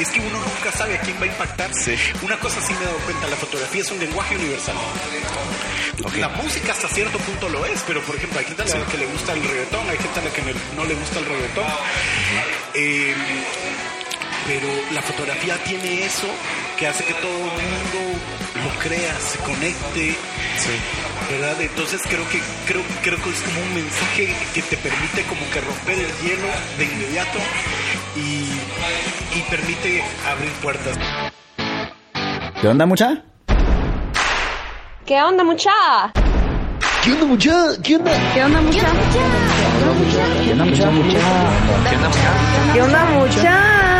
es que uno nunca sabe a quién va a impactar. Una cosa sí me he dado cuenta, la fotografía es un lenguaje universal. La música hasta cierto punto lo es, pero por ejemplo hay gente a la que le gusta el reggaetón, hay gente a la que no le gusta el reggaetón. Eh, pero la fotografía tiene eso que hace que todo el mundo lo crea, se conecte. ¿Verdad? Entonces creo que creo, creo que es como un mensaje que te permite como que romper el hielo de inmediato y, y permite abrir puertas. ¿Qué onda, mucha? ¿Qué onda, mucha? ¿Qué onda, mucha? ¿Qué onda? ¿Qué onda, mucha? ¿Qué onda, mucha? ¿Qué onda, mucha? ¿Qué onda, mucha? ¿Qué onda, mucha?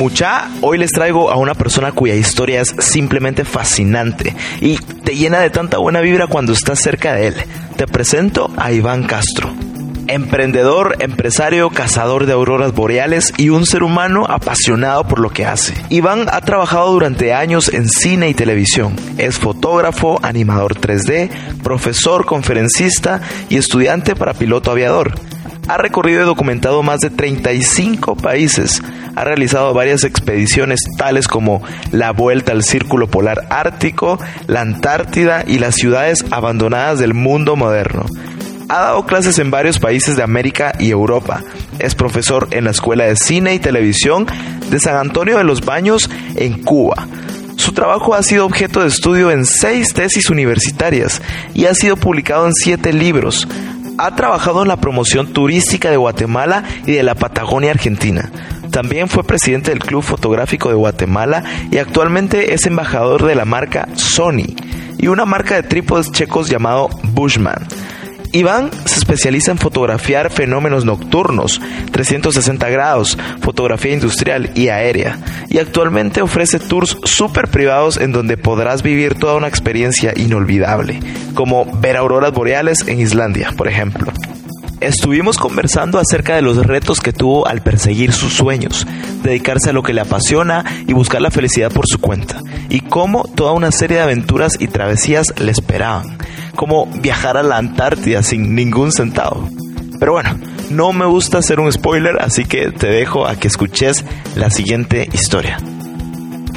Mucha, hoy les traigo a una persona cuya historia es simplemente fascinante y te llena de tanta buena vibra cuando estás cerca de él. Te presento a Iván Castro. Emprendedor, empresario, cazador de auroras boreales y un ser humano apasionado por lo que hace. Iván ha trabajado durante años en cine y televisión. Es fotógrafo, animador 3D, profesor, conferencista y estudiante para piloto aviador. Ha recorrido y documentado más de 35 países. Ha realizado varias expediciones tales como la Vuelta al Círculo Polar Ártico, la Antártida y las ciudades abandonadas del mundo moderno. Ha dado clases en varios países de América y Europa. Es profesor en la Escuela de Cine y Televisión de San Antonio de los Baños en Cuba. Su trabajo ha sido objeto de estudio en seis tesis universitarias y ha sido publicado en siete libros ha trabajado en la promoción turística de Guatemala y de la Patagonia Argentina. También fue presidente del Club Fotográfico de Guatemala y actualmente es embajador de la marca Sony y una marca de trípodes checos llamado Bushman. Iván se especializa en fotografiar fenómenos nocturnos, 360 grados, fotografía industrial y aérea, y actualmente ofrece tours súper privados en donde podrás vivir toda una experiencia inolvidable, como ver auroras boreales en Islandia, por ejemplo. Estuvimos conversando acerca de los retos que tuvo al perseguir sus sueños, dedicarse a lo que le apasiona y buscar la felicidad por su cuenta, y cómo toda una serie de aventuras y travesías le esperaban como viajar a la Antártida sin ningún centavo. Pero bueno, no me gusta hacer un spoiler, así que te dejo a que escuches la siguiente historia.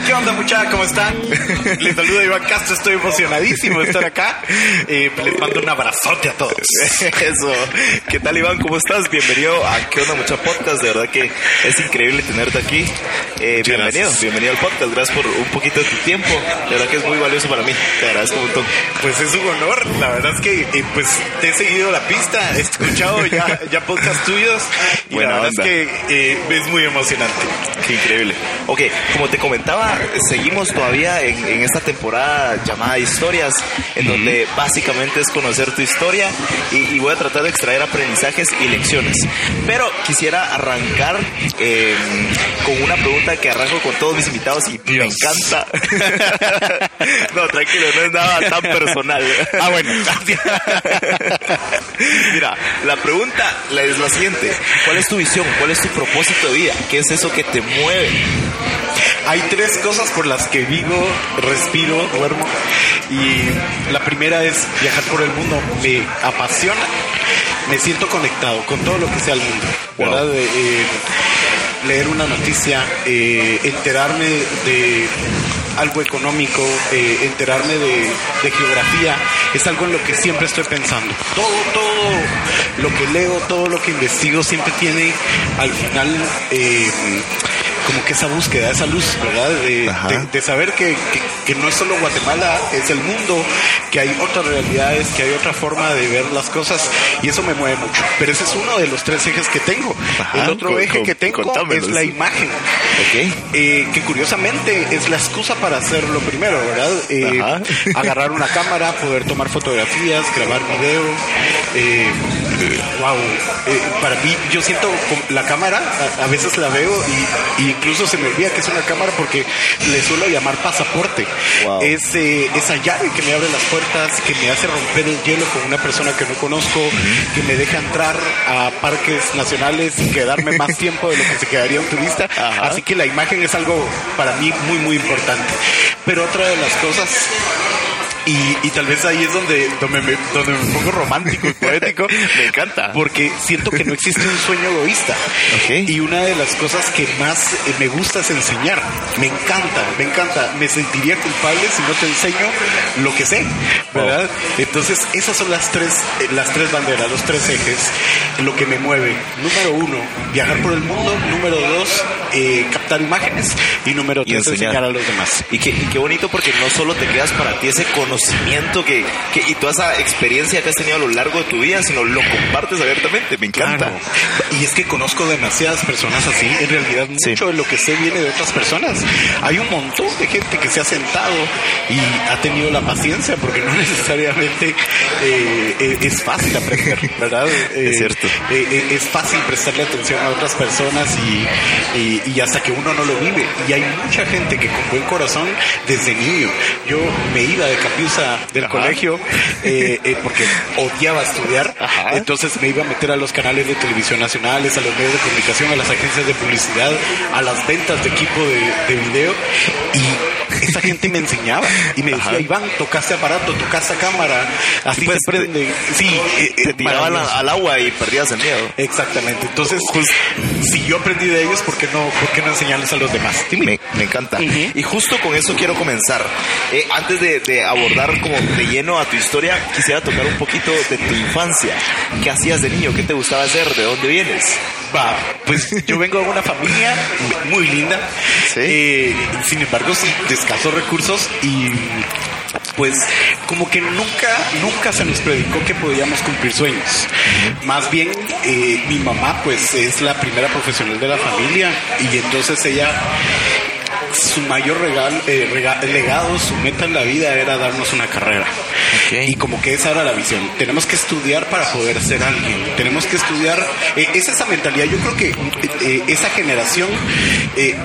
¿Qué onda muchachos? ¿Cómo están? Les saludo Iván Castro, estoy emocionadísimo de estar acá. Eh, les mando un abrazote a todos. Eso. ¿Qué tal Iván? ¿Cómo estás? Bienvenido a ¿Qué onda mucha podcast? De verdad que es increíble tenerte aquí. Eh, bienvenido, bienvenido al podcast. Gracias por un poquito de tu tiempo. De verdad que es muy valioso para mí. Te agradezco un montón. Pues es un honor. La verdad es que eh, pues te he seguido la pista, he escuchado ya, ya podcasts tuyos y la verdad es que eh, es muy emocionante. Qué increíble. Ok, como te comentaba, seguimos todavía en, esta temporada llamada Historias, en donde básicamente es conocer tu historia y, voy a tratar de extraer aprendizajes y lecciones. Pero quisiera arrancar em, con una pregunta que arranco con todos mis invitados y me encanta. no, tranquilo, no es nada tan personal. ah, bueno. Mira, la pregunta es la siguiente. ¿Cuál es tu visión? ¿Cuál es tu propósito de vida? ¿Qué es eso que te mueve? Hay tres cosas por las que vivo, respiro, duermo. Y la primera es viajar por el mundo. Me apasiona. Me siento conectado con todo lo que sea el mundo. ¿Verdad? Eh, leer una noticia, eh, enterarme de algo económico, eh, enterarme de, geografía, es algo en lo que siempre estoy pensando. Todo, todo lo que leo, todo lo que investigo siempre tiene al final como que esa búsqueda, esa luz, ¿verdad? De, saber que, que, no es solo Guatemala, es el mundo, que hay otras realidades, que hay otra forma de ver las cosas y eso me mueve mucho. Pero ese es uno de los tres ejes que tengo. el otro eje que tengo es la imagen, eh, que curiosamente es la excusa para hacer lo primero, ¿verdad? Eh, agarrar una cámara, poder tomar fotografías, grabar video. Eh, wow, para mí yo siento la cámara, a, veces la veo y, incluso se me olvida que es una cámara porque le suelo llamar pasaporte. Es esa llave que me abre las puertas, que me hace romper el hielo con una persona que no conozco, que me deja entrar a parques nacionales y quedarme más tiempo de lo que se quedaría un turista. Así que la imagen es algo para mí muy, muy importante. Pero otra de las cosas y, tal vez ahí es donde, donde, me, donde me pongo romántico y poético. me encanta. Porque siento que no existe un sueño egoísta. Y una de las cosas que más eh, me gusta es enseñar. Me encanta, me encanta. Me sentiría culpable si no te enseño lo que sé, ¿verdad? Oh. Entonces, esas son las tres, eh, las tres banderas, los tres ejes, lo que me mueve. Número uno, viajar por el mundo. Número dos, eh, captar imágenes. Y número tres, enseñar. a los demás. Y qué, y qué bonito porque no solo te quedas para ti ese conocimiento conocimiento que, y toda esa experiencia que has tenido a lo largo de tu vida, sino lo compartes abiertamente. Me encanta. Y es que conozco demasiadas personas así. En realidad, mucho de lo que sé viene de otras personas. Hay un montón de gente que se ha sentado y ha tenido la paciencia, porque no necesariamente eh, es fácil aprender, ¿verdad? es eh, cierto. Eh, es fácil prestarle atención a otras personas y, y hasta que uno no lo vive. Y hay mucha gente que con buen corazón desde niño. Yo me iba de capítulo del colegio eh, eh, porque odiaba estudiar. Entonces me iba a meter a los canales de televisión nacionales, a los medios de comunicación, a las agencias de publicidad, a las ventas de equipo de, video. Y esa gente me enseñaba y me decía, Iván, tocaste aparato, tocaste cámara, así pues, prende. sí, eh, te tiraban al agua y perdías el miedo. Exactamente. Entonces, pues, si yo aprendí de ellos, ¿por qué no, por qué no enseñarles a los demás? Me, encanta. Y justo con eso quiero comenzar. antes de, de abordar dar como de lleno a tu historia, quisiera tocar un poquito de tu infancia. ¿Qué hacías de niño? ¿Qué te gustaba hacer? ¿De dónde vienes? Va, pues yo vengo de una familia muy linda, eh, sin embargo, de escasos recursos y pues como que nunca, nunca se nos predicó que podíamos cumplir sueños. Más bien, eh, mi mamá pues es la primera profesional de la familia y entonces ella su mayor regal, eh, legado, su meta en la vida era darnos una carrera. Y como que esa era la visión. Tenemos que estudiar para poder ser alguien. Tenemos que estudiar. Eh, es esa mentalidad. Yo creo que eh, esa generación, eh,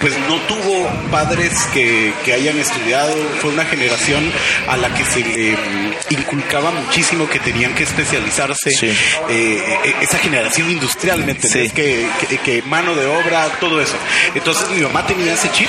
pues no tuvo padres que, que, hayan estudiado. Fue una generación a la que se le mm, inculcaba muchísimo que tenían que especializarse. esa generación industrialmente, que, que, que mano de obra, todo eso. Entonces mi mamá tenía ese chip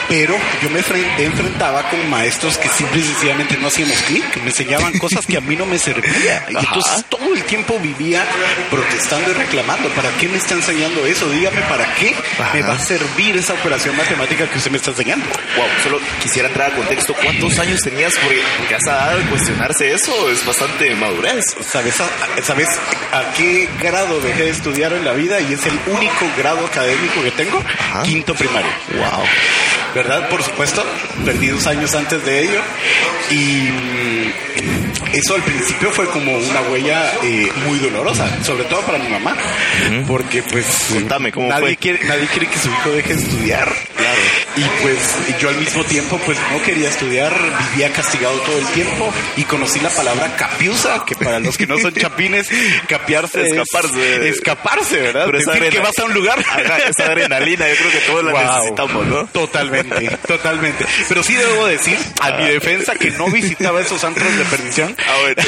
pero yo me enfrentaba con maestros que simple y sencillamente no hacíamos clic, me enseñaban cosas que a mí no me servían. Y entonces todo el tiempo vivía protestando y reclamando, ¿para qué me está enseñando eso? Dígame, ¿para qué me va a servir esa operación matemática que usted me está enseñando? Wow, solo quisiera entrar al contexto, ¿cuántos años tenías? Porque, porque has dado de cuestionarse eso, es bastante madurez. ¿Sabes ¿Sabes a qué grado dejé de estudiar en la vida? Y es el único grado académico que tengo, quinto primario. Wow. ¿Verdad? Por supuesto, perdí dos años antes de ello y eso al principio fue como una huella eh, muy dolorosa, sobre todo para mi mamá, porque pues Contame, ¿cómo nadie, Quiere, nadie quiere que su hijo deje de estudiar. Claro. Y pues yo al mismo tiempo pues no quería estudiar, vivía castigado todo el tiempo y conocí la palabra capiusa, que para los que no son chapines, capiarse escaparse, escaparse, ¿verdad? Pero esa que vas a un lugar. esa adrenalina, yo creo que todos la necesitamos, ¿no? Totalmente, totalmente. Pero sí debo decir, a mi defensa, que no visitaba esos antros de perdición, ah,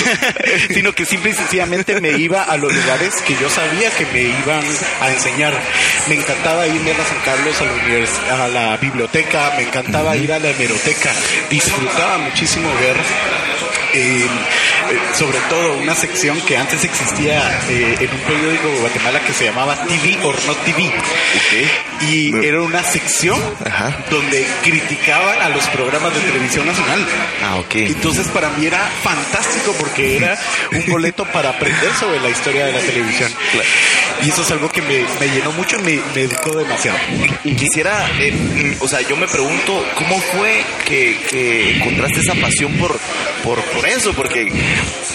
sino que simple y sencillamente me iba a los lugares que yo sabía que me iban a enseñar. Me encantaba irme a San Carlos, a la, a la biblioteca, me encantaba ir a la hemeroteca, disfrutaba muchísimo ver eh, sobre todo una sección que antes existía eh, en un periódico de Guatemala que se llamaba TV or Not TV. Y era una sección donde criticaban a los programas de televisión nacional. Ah, ok. Entonces para mí era fantástico porque era un boleto para aprender sobre la historia de la televisión. Y eso es algo que me, llenó mucho y me, educó demasiado. Quisiera, eh, o sea, yo me pregunto, ¿cómo fue que, encontraste esa pasión por, por, por eso? Porque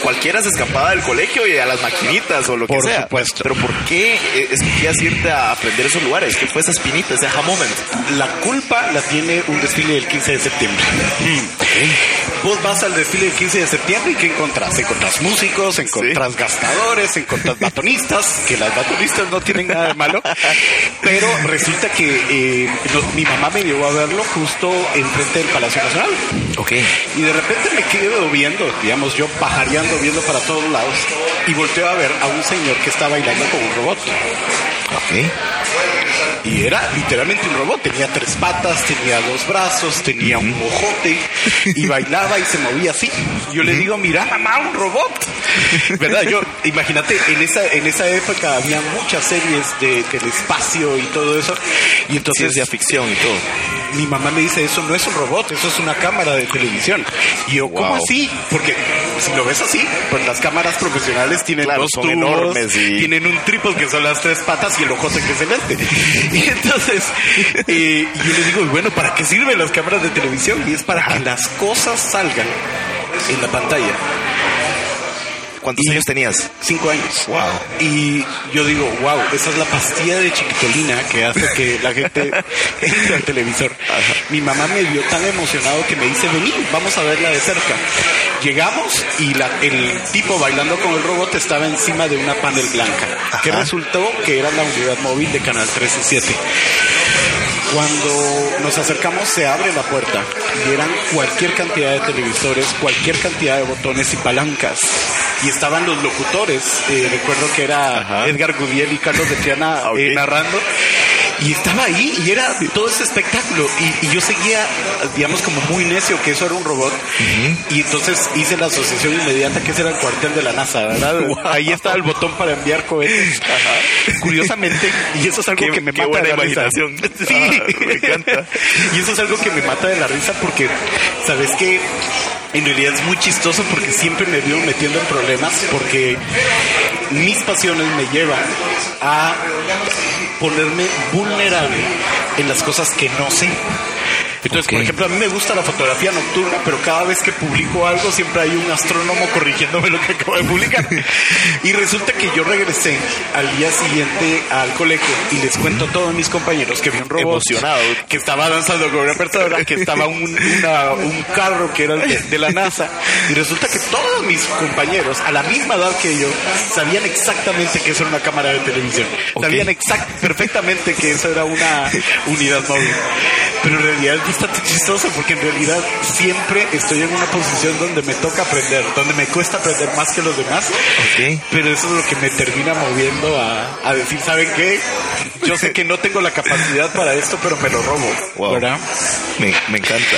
cualquiera se escapaba del colegio y a las maquinitas o lo que por sea. Supuesto. Pero ¿por qué eh, escogías irte a aprender esos lugares? ¿Qué fue esa espinita, ese aha moment? La culpa la tiene un desfile del 15 de septiembre. Mm, Vos vas al desfile del 15 de septiembre y ¿qué encontrás? Encontrás músicos, encontrás gastadores, encontrás batonistas, que las batonistas no tienen nada de malo, pero resulta que eh, mi mamá me llevó a verlo justo enfrente del Palacio Nacional. Ok. Y de repente me quedo viendo, digamos, yo pajareando, viendo para todos lados, y volteo a ver a un señor que está bailando con un robot. Ok. Y era literalmente un robot. Tenía tres patas, tenía dos brazos, tenía un ojote y bailaba y se movía así. Yo le digo, mira, mamá, un robot. ¿Verdad? Yo, imagínate, en esa, en esa época había muchas series de, del espacio y todo eso. Y entonces. de ficción y todo. Mi mamá me dice, eso no es un robot, eso es una cámara de televisión. Y yo, ¿cómo así? Porque si lo ves así, pues las cámaras profesionales tienen dos tubos, enormes y... tienen un trípode que son las tres patas y el ojote que se mete. Y entonces, eh, yo le digo, bueno, ¿para qué sirven las cámaras de televisión? Y es para que las cosas salgan en la pantalla. ¿Cuántos años tenías? Cinco años. Wow. Y yo digo, wow, esa es la pastilla de chiquitolina que hace que la gente entre al televisor. Mi mamá me vio tan emocionado que me dice, vení, vamos a verla de cerca. Llegamos y la, el tipo bailando con el robot estaba encima de una panel blanca, que resultó que era la unidad móvil de Canal 3 y 7. Cuando nos acercamos se abre la puerta y eran cualquier cantidad de televisores, cualquier cantidad de botones y palancas. Y estaban los locutores, eh, recuerdo que era Edgar Gudiel y Carlos de Triana eh, narrando y estaba ahí y era todo ese espectáculo. Y, yo seguía, digamos, como muy necio que eso era un robot. Y entonces hice la asociación inmediata que ese era el cuartel de la NASA, ¿verdad? Ahí estaba el botón para enviar cohetes. Curiosamente, y eso es algo que me mata de la imaginación. risa. Sí, me encanta. Y eso es algo que me mata de la risa porque, ¿sabes qué? En realidad es muy chistoso porque siempre me veo metiendo en problemas porque mis pasiones me llevan a ponerme vulnerable en las cosas que no sé. Entonces, por ejemplo, a mí me gusta la fotografía nocturna, pero cada vez que publico algo siempre hay un astrónomo corrigiéndome lo que acabo de publicar. y resulta que yo regresé al día siguiente al colegio y les cuento a todos mis compañeros que vi un robot emocionado que estaba danzando con una persona, que estaba un, un carro que era de, la NASA. Y resulta que todos mis compañeros, a la misma edad que yo, sabían exactamente que eso era una cámara de televisión. Sabían exact, perfectamente que eso era una unidad móvil. Pero en realidad es bastante chistoso porque en realidad siempre estoy en una posición donde me toca aprender, donde me cuesta aprender más que los demás. Pero eso es lo que me termina moviendo a, decir, ¿saben qué? Yo sé que no tengo la capacidad para esto, pero me lo robo. ¿Verdad? Me, me, encanta.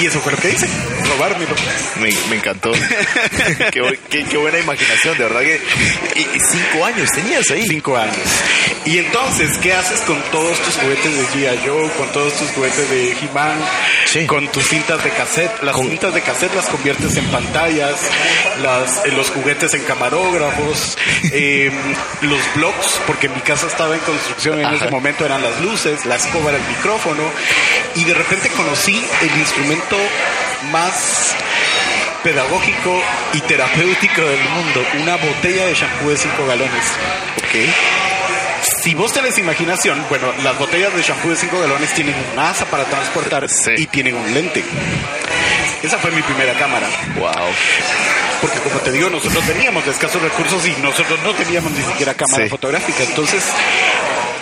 Y eso fue lo que hice, robármelo. Me, me encantó. qué, qué, buena imaginación, de verdad que... Y, cinco años tenías ahí. Cinco años. Y entonces, ¿qué haces con todos tus juguetes de G.I. Joe, con todos tus juguetes de He-Man, con tus cintas de cassette? Las cintas de cassette las conviertes en pantallas, las, eh, los juguetes en camarógrafos, em, los blocks, porque mi casa estaba en construcción en ese momento, eran las luces, la escoba era el micrófono, y de repente conocí el instrumento más pedagógico y terapéutico del mundo, una botella de shampoo de 5 galones. Okay si vos tenés imaginación, bueno, las botellas de shampoo de 5 galones tienen un asa para transportar y tienen un lente. Esa fue mi primera cámara. Wow. Porque como te digo, nosotros teníamos escasos recursos y nosotros no teníamos ni siquiera cámara fotográfica. Entonces,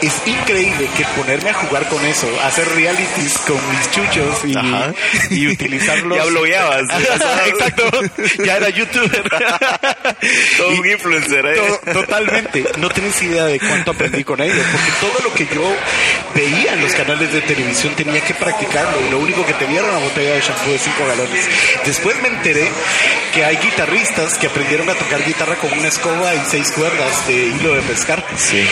es increíble que ponerme a jugar con eso, hacer realities con mis chuchos y, y utilizarlos. ya blogueabas. Exacto. Ya era youtuber. todo un influencer. ¿eh? totalmente. No tienes idea de cuánto aprendí con ellos, porque todo lo que yo veía en los canales de televisión tenía que practicarlo y lo único que tenía era una botella de shampoo de 5 galones. Después me enteré que hay guitarristas que aprendieron a tocar guitarra con una escoba y seis cuerdas de hilo de pescar. Sí.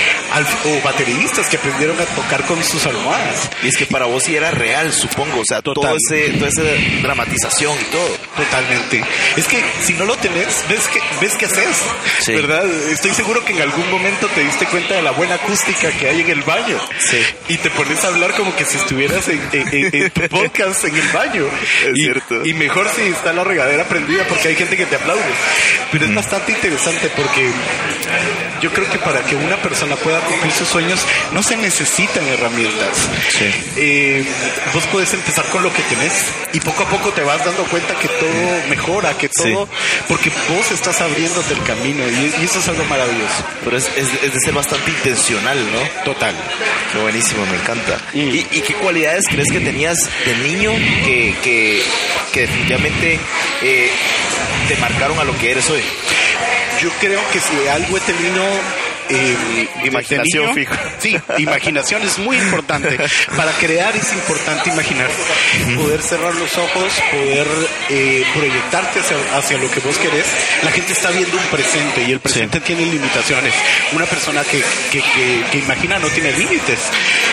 o bateristas que aprendieron a tocar con sus almohadas. Y es que para vos sí era real, supongo. O sea, todo ese, toda esa dramatización y todo. Totalmente. Es que si no lo tenés, ves que, ves que haces. ¿Verdad? Estoy seguro que en algún momento te diste cuenta de la buena acústica que hay en el baño. Sí. Y te pones a hablar como que si estuvieras en, en, tu podcast en el baño. Es y, cierto. Y mejor si está la regadera prendida porque hay gente que te aplaude. Pero es bastante interesante porque yo creo que para que una persona pueda cumplir sus sueños no se necesitan herramientas. Eh, vos puedes empezar con lo que tenés y poco a poco te vas dando cuenta que todo mejora, que todo, porque vos estás abriéndote el camino y, eso es algo maravilloso. Pero es, es, de ser bastante intencional, ¿no? Total. Qué buenísimo, me encanta. ¿Y, ¿Y, qué cualidades crees que tenías de niño que, que, que definitivamente eh, te marcaron a lo que eres hoy? Yo creo que si algo he tenido eh, imaginación fijo. Sí, imaginación es muy importante. Para crear es importante imaginar. Poder cerrar los ojos, poder eh, proyectarte hacia, lo que vos querés. La gente está viendo un presente y el presente tiene limitaciones. Una persona que, que, que, imagina no tiene límites.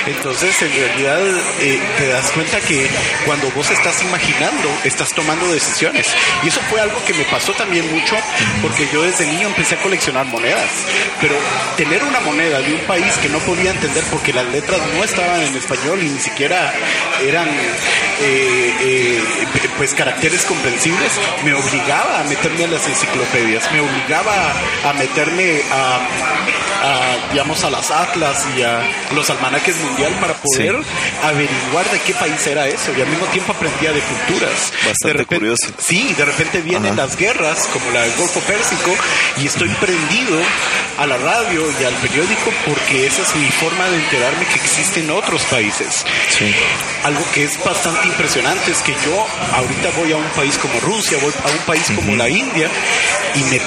Entonces, en realidad, eh, te das cuenta que cuando vos estás imaginando, estás tomando decisiones. Y eso fue algo que me pasó también mucho, porque yo desde niño empecé a coleccionar monedas. Pero tener una moneda de un país que no podía entender porque las letras no estaban en español y ni siquiera eran eh, eh, pues caracteres comprensibles, me obligaba a meterme a las enciclopedias, me obligaba a meterme a, digamos, a las atlas y a los almanaques mundial para poder averiguar de qué país era eso y al mismo tiempo aprendía de culturas. Bastante curioso. Sí, de repente vienen las guerras como la del Golfo Pérsico y estoy prendido a la radio y al periódico porque esa es mi forma de enterarme que existen otros países. Algo que es bastante impresionante es que yo ahorita voy a un país como Rusia, voy a un país como la India y me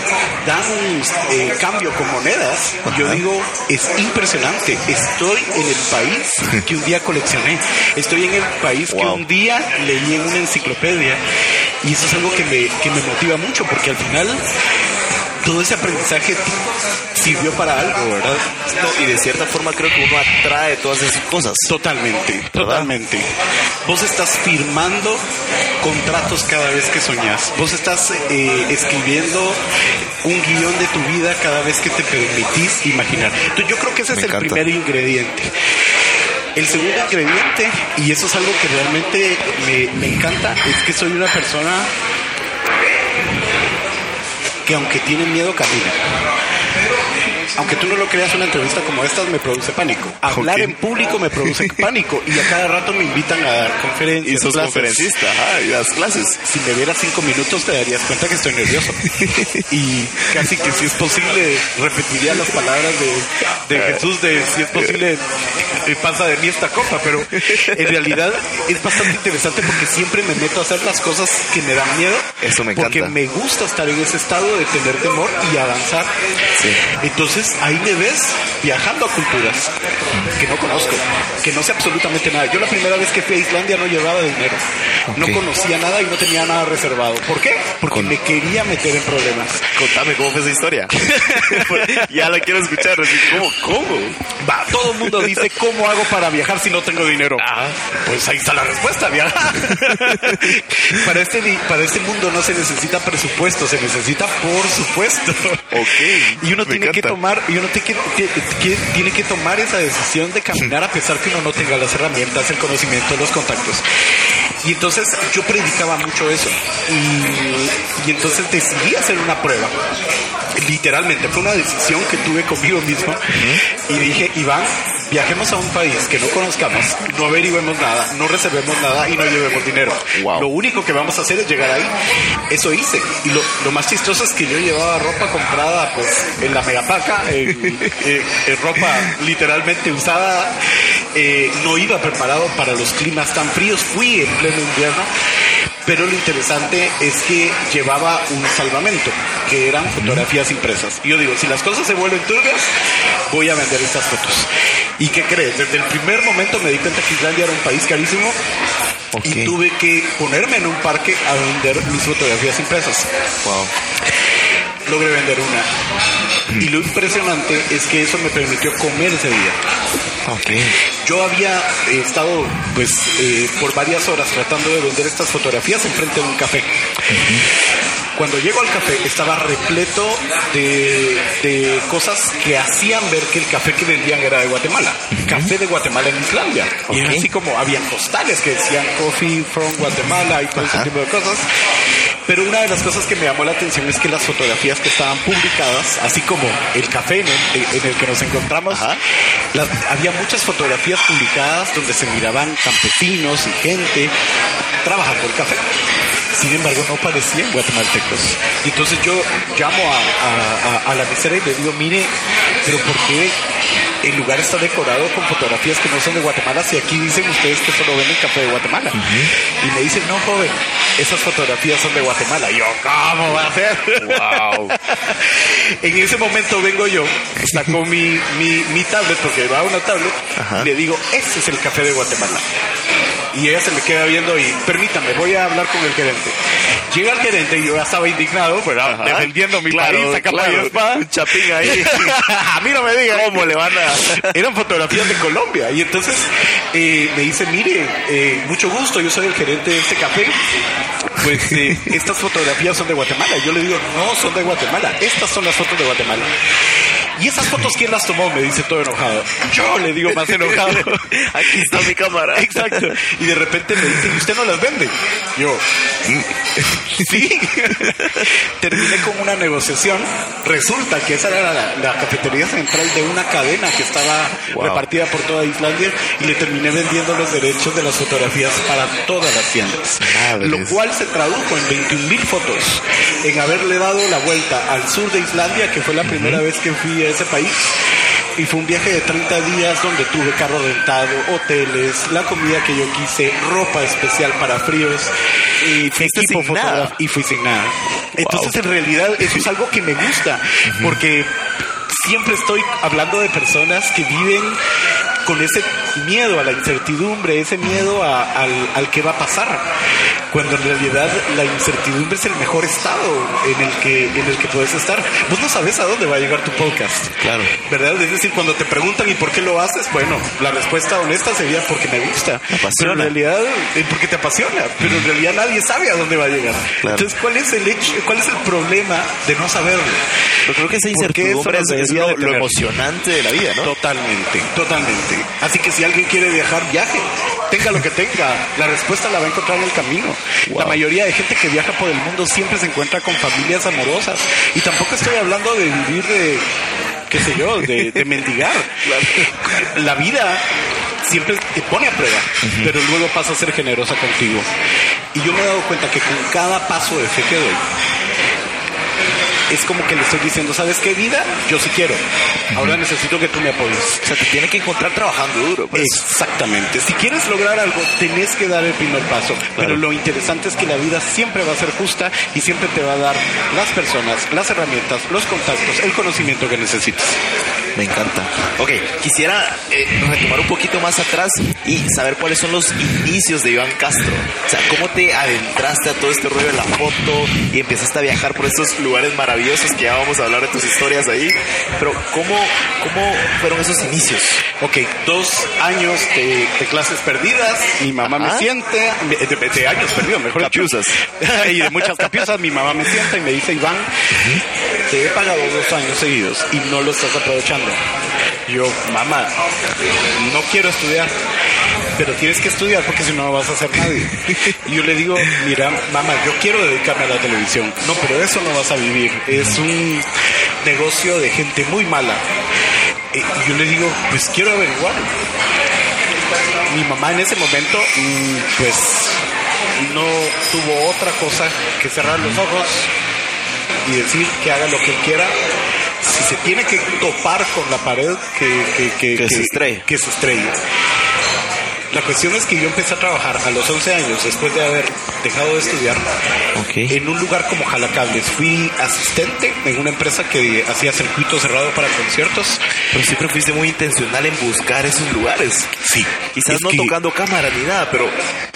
dan un eh, cambio con monedas. Yo digo, es impresionante. Estoy en el país que un día coleccioné. Estoy en el país que un día leí en una enciclopedia. Y eso es algo que me, que me motiva mucho porque al final todo ese aprendizaje sirvió para algo, ¿verdad? y de cierta forma creo que uno atrae todas esas cosas. Totalmente, totalmente. Vos estás firmando contratos cada vez que soñás. Vos estás eh, escribiendo un guion de tu vida cada vez que te permitís imaginar. Entonces yo creo que ese es el primer ingrediente. El segundo ingrediente, y eso es algo que realmente me, me encanta, es que soy una persona que aunque tiene miedo camina aunque tú no lo creas, una entrevista como esta me produce pánico. Hablar en público me produce pánico y a cada rato me invitan a dar conferencias. Y sos conferencista, y das clases. Si me vieras cinco minutos te darías cuenta que estoy nervioso. y casi que si es posible repetiría las palabras de, de Jesús de si es posible eh, pasa de mí esta copa, pero en realidad es bastante interesante porque siempre me meto a hacer las cosas que me dan miedo. Eso me encanta. Porque me gusta estar en ese estado de tener temor y avanzar. Entonces ahí me ves viajando a culturas que no conozco, que no sé absolutamente nada. Yo la primera vez que fui a Islandia no llevaba dinero, no conocía nada y no tenía nada reservado. ¿Por qué? Porque me quería meter en problemas. Contame cómo fue esa historia. ya la quiero escuchar. ¿Cómo? ¿Cómo? Va, todo el mundo dice, ¿cómo hago para viajar si no tengo dinero? Ah. Pues ahí está la respuesta, viajar. para, este, para este mundo no se necesita presupuesto, se necesita por supuesto. Ok. Y uno tiene que tomar y uno tiene que, tiene que tomar esa decisión de caminar a pesar que uno no tenga las herramientas, el conocimiento, los contactos. Y entonces yo predicaba mucho eso. Y, y entonces decidí hacer una prueba. Literalmente, fue una decisión que tuve conmigo mismo. Y dije, Iván, viajemos a un país que no conozcamos, no averiguemos nada, no reservemos nada y no llevemos dinero. Lo único que vamos a hacer es llegar ahí. Eso hice. Y lo, lo más chistoso es que yo llevaba ropa comprada pues en la megapaca, en, en, ropa literalmente usada. Eh, no iba preparado para los climas tan fríos. Fui en pleno invierno pero lo interesante es que llevaba un salvamento, que eran fotografías impresas. Y yo digo, si las cosas se vuelven turbias, voy a vender estas fotos. ¿Y qué crees? Desde el primer momento me di cuenta que Islandia era un país carísimo y tuve que ponerme en un parque a vender mis fotografías impresas. Wow. Logré vender una. Y lo impresionante es que eso me permitió comer ese día. Yo había estado pues eh, por varias horas tratando de vender estas fotografías enfrente de un café. Cuando llego al café estaba repleto de, cosas que hacían ver que el café que vendían era de Guatemala. Café de Guatemala en Islandia. Y así como había postales que decían coffee from Guatemala y todo ese tipo de cosas. Pero una de las cosas que me llamó la atención es que las fotografías que estaban publicadas, así como el café en el, que nos encontramos, había muchas fotografías publicadas donde se miraban campesinos y gente trabajando el café. Sin embargo, no parecían guatemaltecos. Y entonces yo llamo a, a la mesera y le digo, mire, pero ¿por qué el lugar está decorado con fotografías que no son de Guatemala si aquí dicen ustedes que solo ven el café de Guatemala. Y me dicen, no, joven, esas fotografías son de Guatemala. Y yo, ¿cómo va a ser? Wow. en ese momento vengo yo, saco mi, mi, mi tablet, porque va una tablet, y le digo, ese es el café de Guatemala. Y ella se me queda viendo y, permítame, voy a hablar con el gerente. Llega el gerente y yo ya estaba indignado, pero defendiendo mi país a capa Un chapín ahí. a mí no me digan. ¿Cómo le van a...? Eran fotografías de Colombia. Y entonces eh, me dice, mire, eh, mucho gusto, yo soy el gerente de este café. Pues eh, estas fotografías son de Guatemala. Yo le digo, no, son de Guatemala. Estas son las fotos de Guatemala. ¿Y esas fotos quién las tomó? Me dice todo enojado. Yo le digo más enojado. Aquí está mi cámara. Exacto. Y de repente me dice, ¿y usted no las vende? Yo, sí. Terminé con una negociación. Resulta que esa era la, cafetería central de una cadena que estaba repartida por toda Islandia y le terminé vendiendo los derechos de las fotografías para todas las tiendas. Lo cual se tradujo en 21 mil fotos, en haberle dado la vuelta al sur de Islandia, que fue la primera vez que fui a ese país. Y fue un viaje de 30 días donde tuve carro rentado, hoteles, la comida que yo quise, ropa especial para fríos. Y equipo fotográfico y fui sin nada. Entonces en realidad eso es algo que me gusta porque siempre estoy hablando de personas que viven con ese miedo a la incertidumbre, ese miedo al, al que va a pasar cuando en realidad la incertidumbre es el mejor estado en el que en el que puedes estar. Vos no sabes a dónde va a llegar tu podcast. Claro. ¿Verdad? Es decir, cuando te preguntan ¿y por qué lo haces? Bueno, la respuesta honesta sería porque me gusta. Me apasiona. Pero en realidad es porque te apasiona, pero en realidad nadie sabe a dónde va a llegar. Entonces, ¿cuál es el hecho, cuál es el problema de no saberlo? Yo creo que esa incertidumbre es, lo, lo emocionante de la vida, ¿no? Totalmente, totalmente. Así que si alguien quiere viajar, viaje. Tenga lo que tenga. La respuesta la va a encontrar en el camino. La mayoría de gente que viaja por el mundo siempre se encuentra con familias amorosas. Y tampoco estoy hablando de vivir de, qué sé yo, de, mendigar. La vida siempre te pone a prueba, pero luego pasa a ser generosa contigo. Y yo me he dado cuenta que con cada paso de fe que doy, es como que le estoy diciendo, ¿sabes qué vida? Yo sí quiero. Ahora necesito que tú me apoyes. O sea, te tiene que encontrar trabajando duro. Pues. Exactamente. Si quieres lograr algo, tenés que dar el primer paso. Pero lo interesante es que la vida siempre va a ser justa y siempre te va a dar las personas, las herramientas, los contactos, el conocimiento que necesitas. Me encanta. Ok, quisiera eh, retomar un poquito más atrás y saber cuáles son los inicios de Iván Castro. O sea, cómo te adentraste a todo este rollo de la foto y empezaste a viajar por estos lugares maravillosos que ya vamos a hablar de tus historias ahí. Pero, ¿cómo, cómo fueron esos inicios? Ok, dos años de, clases perdidas. Mi mamá me siente, de, años perdidos, mejor Capiuzas. y de muchas capiuzas, mi mamá me sienta y me dice, Iván, te he pagado dos años seguidos y no lo estás aprovechando. Yo, mamá, no quiero estudiar, pero tienes que estudiar porque si no, no vas a hacer nadie. Y yo le digo, mira, mamá, yo quiero dedicarme a la televisión. No, pero eso no vas a vivir. Es un negocio de gente muy mala. y yo le digo, pues quiero averiguar. Mi mamá en ese momento, mm, pues no tuvo otra cosa que cerrar los ojos y decir que haga lo que quiera. Si se tiene que topar con la pared, que, que, que, se estrelle. Que se estrelle. La cuestión es que yo empecé a trabajar a los 11 años, después de haber dejado de estudiar, en un lugar como Jalacables. Fui asistente en una empresa que hacía circuito cerrado para conciertos. Pero siempre fuiste muy intencional en buscar esos lugares. Sí. Quizás no tocando cámara ni nada, pero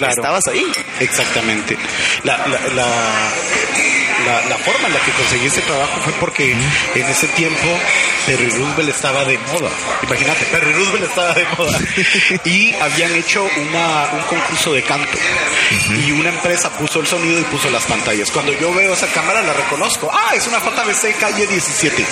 estabas ahí. Exactamente. La, la, la, la, forma en la que conseguí ese trabajo fue porque en ese tiempo Perry Roosevelt estaba de moda. Imagínate, Perry Roosevelt estaba de moda. y habían hecho una, un concurso de canto. Y una empresa puso el sonido y puso las pantallas. Cuando yo veo esa cámara la reconozco. Ah, es una JVC calle 17.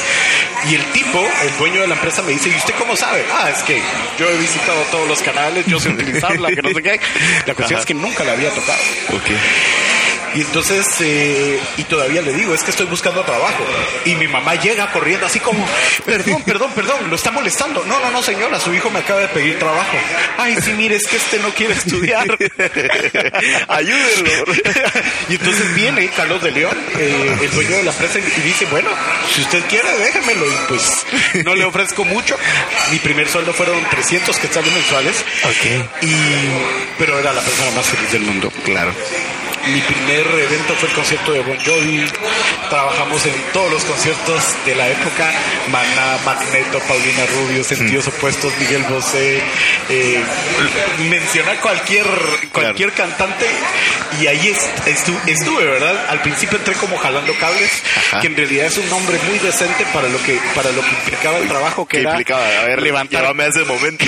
Y el tipo, el dueño de la empresa, me dice, ¿y usted cómo sabe? Ah, es que yo he visitado todos los canales, yo sé utilizarla, que no sé qué. La cuestión es que nunca la había tocado. Okay. Y entonces, eh, y todavía le digo, es que estoy buscando trabajo. Y mi mamá llega corriendo así como, perdón, perdón, perdón, lo está molestando. No, no, no, señora, su hijo me acaba de pedir trabajo. Ay, sí, mire, es que este no quiere estudiar. Ayúdenlo. y entonces viene Carlos de León, eh, el dueño de la empresa, y dice, bueno, si usted quiere, déjemelo. Y pues no le ofrezco mucho. Mi primer sueldo fueron 300 quetzales mensuales. Ok. Y, pero era la persona más feliz del mundo. Claro. Mi primer evento fue el concierto de Bon Jovi. Trabajamos en todos los conciertos de la época. Maná, Magneto, Paulina Rubio, Sentidos mm. Opuestos, Miguel Bosé. Eh, menciona cualquier, cualquier cantante y ahí estuve, ¿verdad? Al principio entré como jalando cables, que en realidad es un nombre muy decente para lo que, para lo que implicaba el trabajo, que era implicaba? A ver, levantar. ese momento.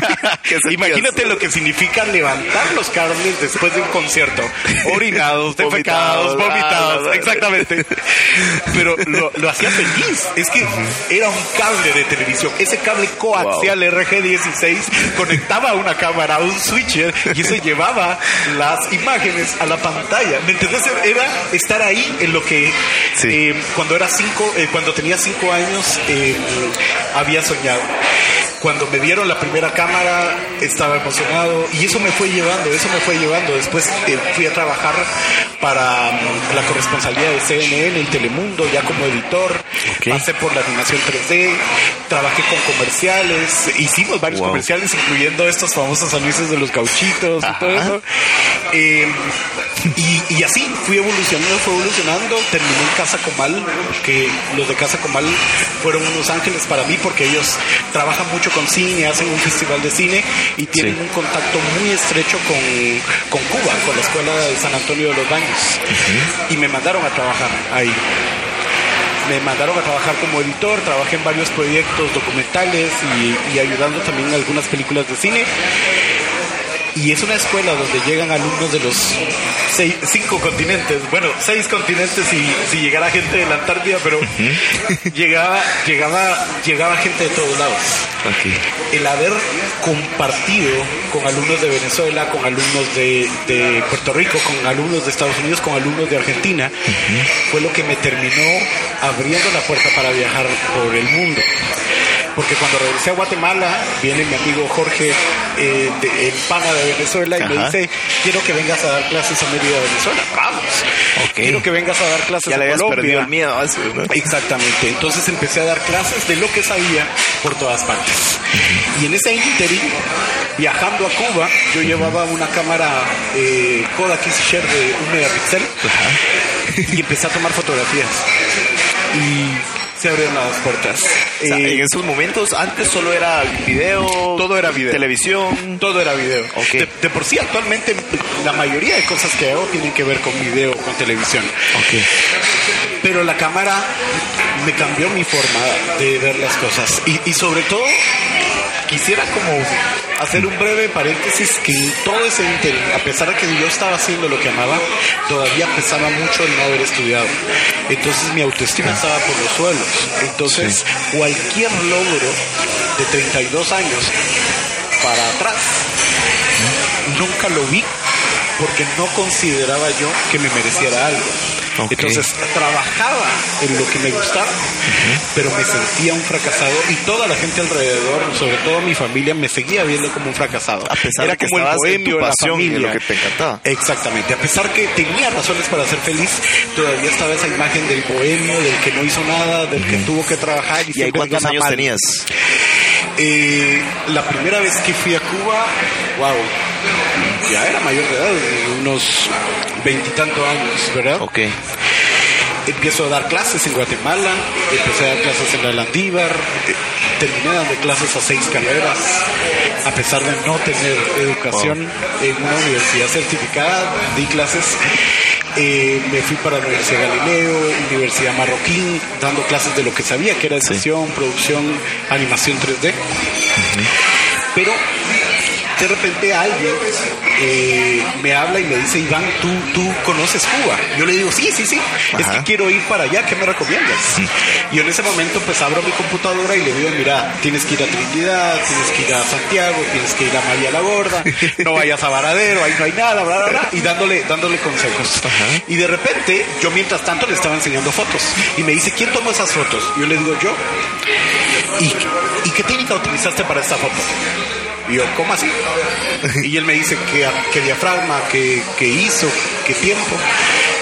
Imagínate lo que significa levantar los cables después de un concierto orinados, defecados, vomitados, exactamente. Pero lo, hacía feliz. Es que era un cable de televisión. Ese cable coaxial RG16 conectaba a una cámara, a un switcher, y eso llevaba las imágenes a la pantalla. ¿Me entendés? Era estar ahí en lo que eh, cuando era cinco, eh, cuando tenía cinco años, eh, había soñado cuando me dieron la primera cámara estaba emocionado y eso me fue llevando, eso me fue llevando. Después eh, fui a trabajar para mm, la corresponsalía de CNN y Telemundo ya como editor. Pasé por la animación 3D, trabajé con comerciales, hicimos varios comerciales incluyendo estos famosos anuncios de los gauchitos y todo eso. Eh, y, así fui evolucionando, fue evolucionando. Terminé en Casa Comal, que los de Casa Comal fueron unos ángeles para mí porque ellos trabajan mucho con cine, hacen un festival de cine y tienen un contacto muy estrecho con, Cuba, con la Escuela de San Antonio de los Baños. Y me mandaron a trabajar ahí. Me mandaron a trabajar como editor, trabajé en varios proyectos documentales y, y ayudando también en algunas películas de cine y es una escuela donde llegan alumnos de los cinco continentes, bueno, seis continentes si, si llegara gente de la Antártida, pero llegaba, llegaba, llegaba gente de todos lados. El haber compartido con alumnos de Venezuela, con alumnos de, Puerto Rico, con alumnos de Estados Unidos, con alumnos de Argentina, fue lo que me terminó abriendo la puerta para viajar por el mundo porque cuando regresé a Guatemala, viene mi amigo Jorge, eh, de, el pana de Venezuela, y me dice, quiero que vengas a dar clases a Mérida, Venezuela. Vamos. Quiero que vengas a dar clases ya a le Colombia. perdido el miedo Exactamente. Entonces empecé a dar clases de lo que sabía por todas partes. Y en ese interín, viajando a Cuba, yo llevaba una cámara eh, Kodak de un megapíxel y empecé a tomar fotografías. Y se abrieron las puertas. en esos momentos, antes solo era video, todo era video, televisión, todo era video. De, por sí, actualmente la mayoría de cosas que hago tienen que ver con video, con televisión. Pero la cámara me cambió mi forma de ver las cosas y, y sobre todo quisiera como hacer un breve paréntesis que todo ese interín, a pesar de que yo estaba haciendo lo que amaba, todavía pesaba mucho el no haber estudiado. Entonces mi autoestima estaba por los suelos. Entonces cualquier logro de 32 años para atrás, nunca lo vi porque no consideraba yo que me mereciera algo. Entonces trabajaba en lo que me gustaba, pero me sentía un fracasado y toda la gente alrededor, sobre todo mi familia, me seguía viendo como un fracasado. A pesar Era de que como el en bohemio de la pasión y en familia. lo que te encantaba. Exactamente, a pesar que tenía razones para ser feliz, todavía estaba esa imagen del bohemio, del que no hizo nada, del que tuvo que trabajar y, ¿Y ahí cuántos años mal. tenías? Eh, la primera vez que fui a Cuba, wow, ya era mayor de edad, unos veintitantos años, ¿verdad? Ok. Empiezo a dar clases en Guatemala, empecé a dar clases en la Landívar, eh, terminé dando clases a seis carreras, a pesar de no tener educación en una universidad certificada, di clases. eh, me fui para la Universidad Galileo, Universidad Marroquín, dando clases de lo que sabía, que era edición, producción, animación 3D. Pero de repente alguien eh, me habla y me dice, Iván, ¿tú, tú conoces Cuba? Yo le digo, sí, sí, sí, es que quiero ir para allá, ¿qué me recomiendas? Y en ese momento pues abro mi computadora y le digo, mira, tienes que ir a Trinidad, tienes que ir a Santiago, tienes que ir a María la Gorda, no vayas a Varadero, ahí no hay nada, bla, bla, bla, y dándole, dándole consejos. Y de repente, yo mientras tanto le estaba enseñando fotos y me dice, ¿quién tomó esas fotos? Yo le digo, yo. ¿Y, ¿y qué técnica utilizaste para esta foto? Y ¿cómo así? Y él me dice que diafragma, que hizo, que tiempo.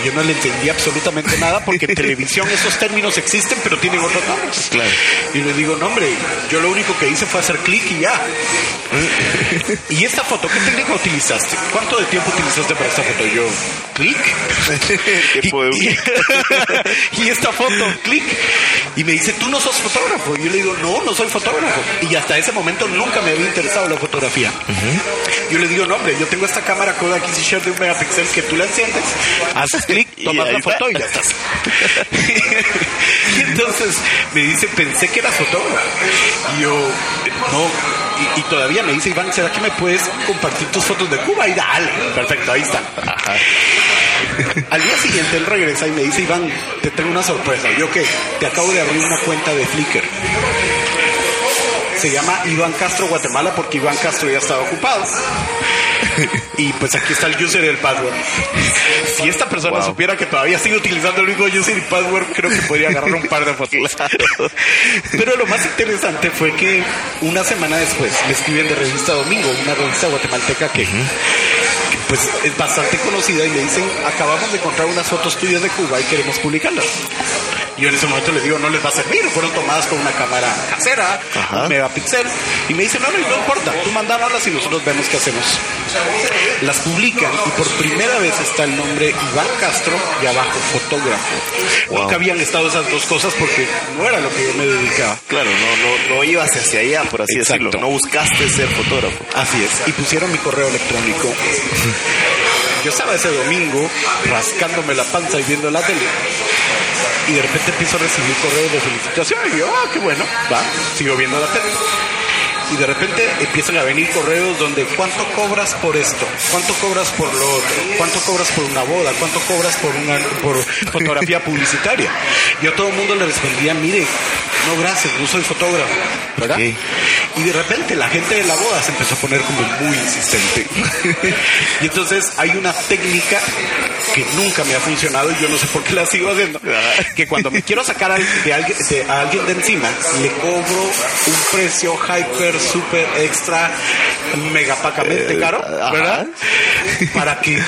Yo no le entendí absolutamente nada porque en televisión esos términos existen, pero tienen otros nombres. Claro. Y le digo, no, hombre, yo lo único que hice fue hacer clic y ya. ¿Y esta foto qué técnica utilizaste? ¿Cuánto de tiempo utilizaste para esta foto? Yo, clic. De- y, y esta foto, clic. Y me dice, tú no sos fotógrafo. Y yo le digo, no, no soy fotógrafo. Y hasta ese momento nunca me había interesado la fotografía. Yo le digo, no, hombre, yo tengo esta cámara Kodak EasyShare de un megapíxel que tú la enciendes, haces clic, Y tomas la foto y ya estás. y entonces me dice, pensé que eras fotógrafo. Y yo, no. Y, y todavía me dice, Iván, ¿será que me puedes compartir tus fotos de Cuba? Y dale, perfecto, ahí está. Al día siguiente él regresa y me dice, Iván, te tengo una sorpresa. Yo qué, te acabo de abrir una cuenta de Flickr. Se llama Iván Castro Guatemala porque Iván Castro ya estaba ocupado. Y pues aquí está el user y el password. Si esta persona Wow. supiera que todavía sigue utilizando el mismo user y password, creo que podría agarrar un par de fotos. Pero lo más interesante fue que una semana después me escriben de Revista Domingo, una revista guatemalteca que, que, pues es bastante conocida y me dicen, acabamos de encontrar unas fotos tuyas de Cuba y queremos publicarlas. Y yo en ese momento le digo, no les va a servir, fueron tomadas con una cámara casera, Ajá. un megapíxel. Y me dicen, no, no, no importa, tú mandárnoslas y nosotros vemos qué hacemos. Las publican y por primera vez está el nombre Iván Castro y abajo fotógrafo. Wow. Nunca habían estado esas dos cosas porque no era lo que yo me dedicaba. Claro, no, no, no ibas hacia allá, por así Exacto. decirlo. No buscaste ser fotógrafo. Así es. Y pusieron mi correo electrónico. Yo estaba ese domingo rascándome la panza y viendo la tele. Y de repente empiezo a recibir correos de felicitación. Y yo, ah, qué bueno, va, sigo viendo la tele. Y de repente empiezan a venir correos donde ¿cuánto cobras por esto? ¿Cuánto cobras por lo otro? ¿Cuánto cobras por una boda? ¿Cuánto cobras por una por fotografía publicitaria? Yo a todo el mundo le respondía, mire, no gracias, no soy fotógrafo, ¿verdad? Y de repente la gente de la boda se empezó a poner como muy insistente. y entonces hay una técnica que nunca me ha funcionado y yo no sé por qué la sigo haciendo. Que cuando me quiero sacar al- de alguien, de, a alguien de encima, le cobro un precio hyper, super extra, megapacamente caro, ajá. ¿verdad? Para que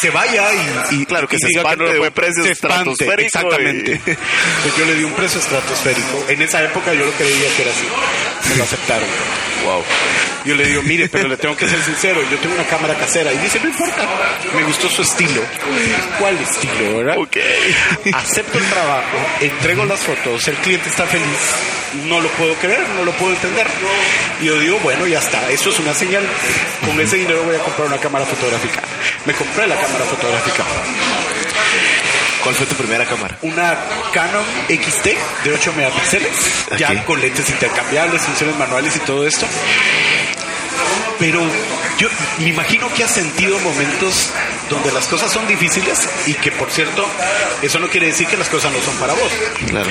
se vaya y, y- Claro, que y se diga espante no de puede- un precio estratosférico Exactamente. y- Pues yo le di un precio estratosférico. En esa época yo lo creía que era así. Me lo aceptaron. Wow. Yo le digo, mire, pero le tengo que ser sincero, yo tengo una cámara casera. Y dice, no importa, me gustó su estilo. ¿Cuál estilo, verdad? Ok. Acepto el trabajo, entrego las fotos, el cliente está feliz. No lo puedo creer, no lo puedo entender. Y yo digo, bueno, ya está, eso es una señal. Con ese dinero voy a comprar una cámara fotográfica. Me compré la cámara fotográfica. ¿Cuál fue tu primera cámara? Una Canon XT de 8 megapíxeles, ya con lentes intercambiables, funciones manuales y todo esto. Pero yo me imagino que has sentido momentos donde las cosas son difíciles y que, por cierto, eso no quiere decir que las cosas no son para vos. Claro.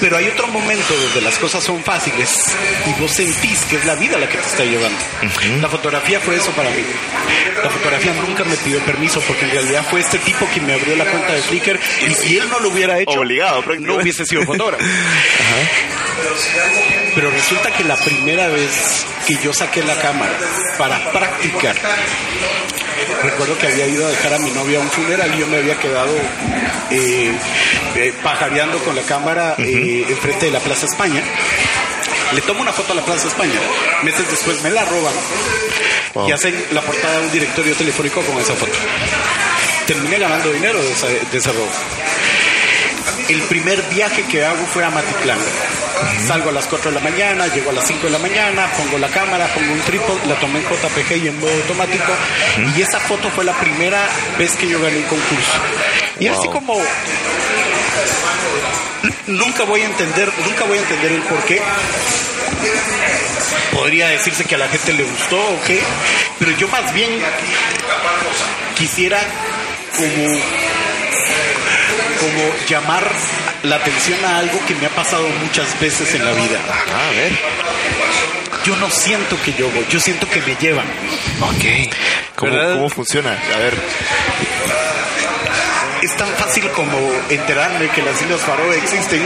Pero hay otro momento donde las cosas son fáciles y vos sentís que es la vida la que te está llevando. La fotografía fue eso para mí. La fotografía nunca me pidió permiso porque en realidad fue este tipo quien me abrió la cuenta de Flickr y si él no lo hubiera hecho, Obligado, no hubiese sido fotógrafo. Pero resulta que la primera vez que yo saqué la cámara para practicar, recuerdo que había ido a dejar a mi novia a un funeral y yo me había quedado eh, eh, pajareando con la cámara eh, enfrente de la Plaza España. Le tomo una foto a la Plaza España. Meses después me la roban y hacen la portada de un directorio telefónico con esa foto. Terminé ganando dinero de, esa- de ese robo. El primer viaje que hago fue a Matitlán. Salgo a las 4 de la mañana, llego a las 5 de la mañana, pongo la cámara, pongo un trípode, la tomé en JPG y en modo automático. Y esa foto fue la primera vez que yo gané un concurso. Y así como nunca voy a entender, nunca voy a entender el por qué. Podría decirse que a la gente le gustó o qué, pero yo más bien quisiera como como llamar la atención a algo que me ha pasado muchas veces en la vida. Ah, a ver. Yo no siento que yo voy, yo siento que me llevan. Ok. ¿Cómo, ¿Verdad? ¿Cómo funciona? A ver. Es tan fácil como enterarme que las Islas Faroe existen,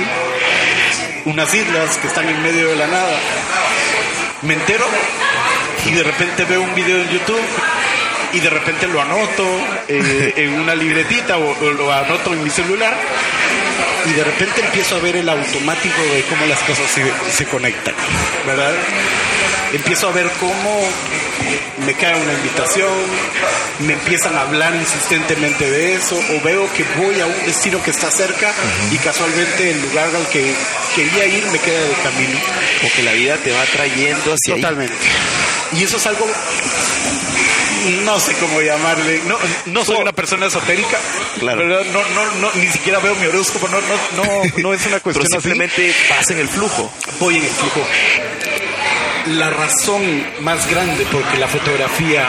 unas islas que están en medio de la nada. Me entero y de repente veo un video en YouTube y de repente lo anoto eh, en una libretita o, o lo anoto en mi celular y de repente empiezo a ver el automático de cómo las cosas se, se conectan, ¿verdad? Empiezo a ver cómo me cae una invitación, me empiezan a hablar insistentemente de eso, o veo que voy a un destino que está cerca y casualmente el lugar al que quería ir me queda de camino. Como que la vida te va trayendo hacia ahí. Totalmente. Y eso es algo, no sé cómo llamarle, no, no soy una persona esotérica, Claro. No, no, no, ni siquiera veo mi horóscopo, no, no, no, no es una Pero cuestión así. simplemente vas en el flujo. voy en el flujo. La razón más grande porque la fotografía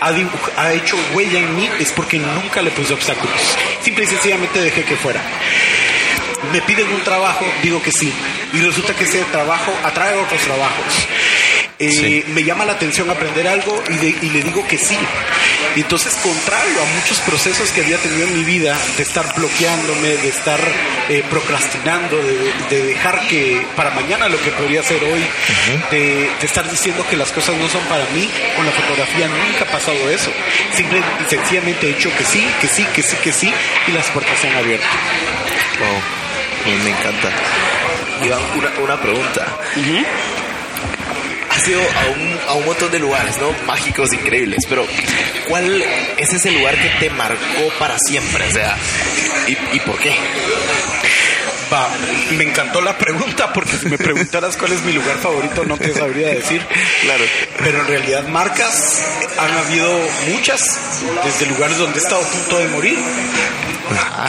ha, ha hecho huella en mí es porque nunca le puse obstáculos. Simple y sencillamente dejé que fuera. Me piden un trabajo, digo que sí. Y resulta que ese trabajo atrae otros trabajos. Eh, Sí. Me llama la atención aprender algo y, de- y le digo que sí. Y entonces, contrario a muchos procesos que había tenido en mi vida, de estar bloqueándome, de estar eh, procrastinando, de, de dejar que para mañana lo que podría ser hoy, de, de estar diciendo que las cosas no son para mí, con la fotografía nunca ha pasado eso. Simple y sencillamente he dicho que sí, que sí, que sí, que sí, y las puertas se han abierto. Wow. Me, encanta. Iván, una, una pregunta. Has ido a un, a un montón de lugares, ¿no? Mágicos, increíbles. Pero, ¿cuál es ese lugar que te marcó para siempre? O sea, ¿y, y por qué? Va, me encantó la pregunta porque si me preguntaras cuál es mi lugar favorito no te sabría decir. Claro. Pero en realidad marcas han habido muchas, desde lugares donde he estado a punto de morir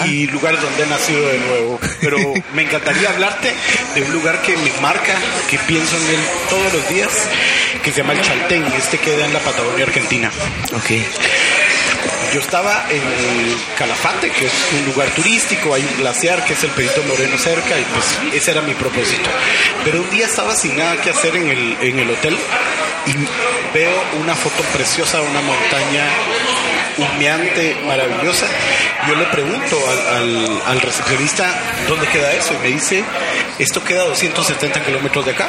y lugares donde he nacido de nuevo. Pero me encantaría hablarte de un lugar que me marca, que pienso en él todos los días, que se llama el Chaltén, este queda en la Patagonia Argentina. Ok. Yo estaba en el Calafate, que es un lugar turístico, hay un glaciar que es el Perito Moreno cerca y pues ese era mi propósito. Pero un día estaba sin nada que hacer en el, en el hotel y veo una foto preciosa de una montaña humeante, maravillosa. Yo le pregunto al, al- al recepcionista dónde queda eso y me dice, esto queda a 270 kilómetros de acá.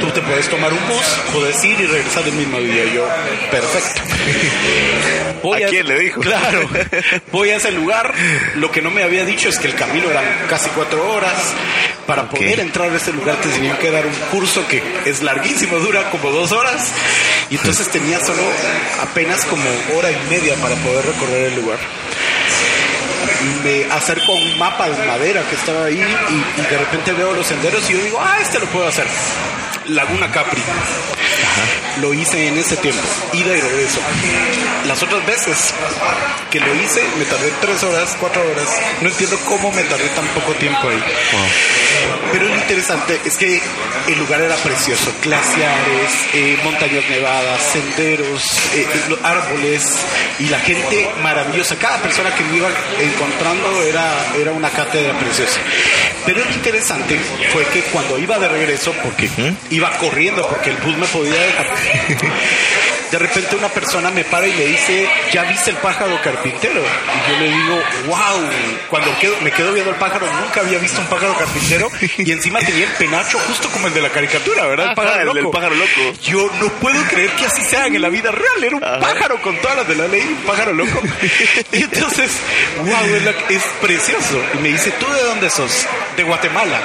Tú te puedes tomar un bus, puedes ir y regresar el mismo día. Yo, perfecto. Voy ¿A quién le dijo? Claro. Voy a ese lugar. Lo que no me había dicho es que el camino eran casi cuatro horas. Para poder entrar a ese lugar te tenían que dar un curso que es larguísimo, dura como dos horas. Y entonces tenía solo apenas como hora y media para poder recorrer el lugar. Me acerco a un mapa de madera que estaba ahí y, y de repente veo los senderos y yo digo, ah, este lo puedo hacer. Laguna Capri. Lo hice en ese tiempo, ida y regreso. Las otras veces que lo hice, me tardé tres horas, cuatro horas. No entiendo cómo me tardé tan poco tiempo ahí. Pero el interesante es que el lugar era precioso, glaciares, eh, montañas nevadas, senderos, eh, árboles y la gente maravillosa. Cada persona que me iba encontrando era, era una cátedra preciosa. Pero lo interesante fue que cuando iba de regreso, porque iba corriendo, porque el bus me podía dejar, de repente una persona me para y me dice, ¿ya viste el pájaro carpintero? Y yo le digo, wow, cuando me quedo viendo el pájaro, nunca había visto un pájaro carpintero y encima tenía el penacho justo como el de la caricatura, ¿verdad? El pájaro, loco. pájaro loco. Yo no puedo creer que así sea en la vida real, era un pájaro con todas las de la ley, un pájaro loco. Y entonces, wow, es, precioso. Y me dice, ¿tú de dónde sos? De Guatemala.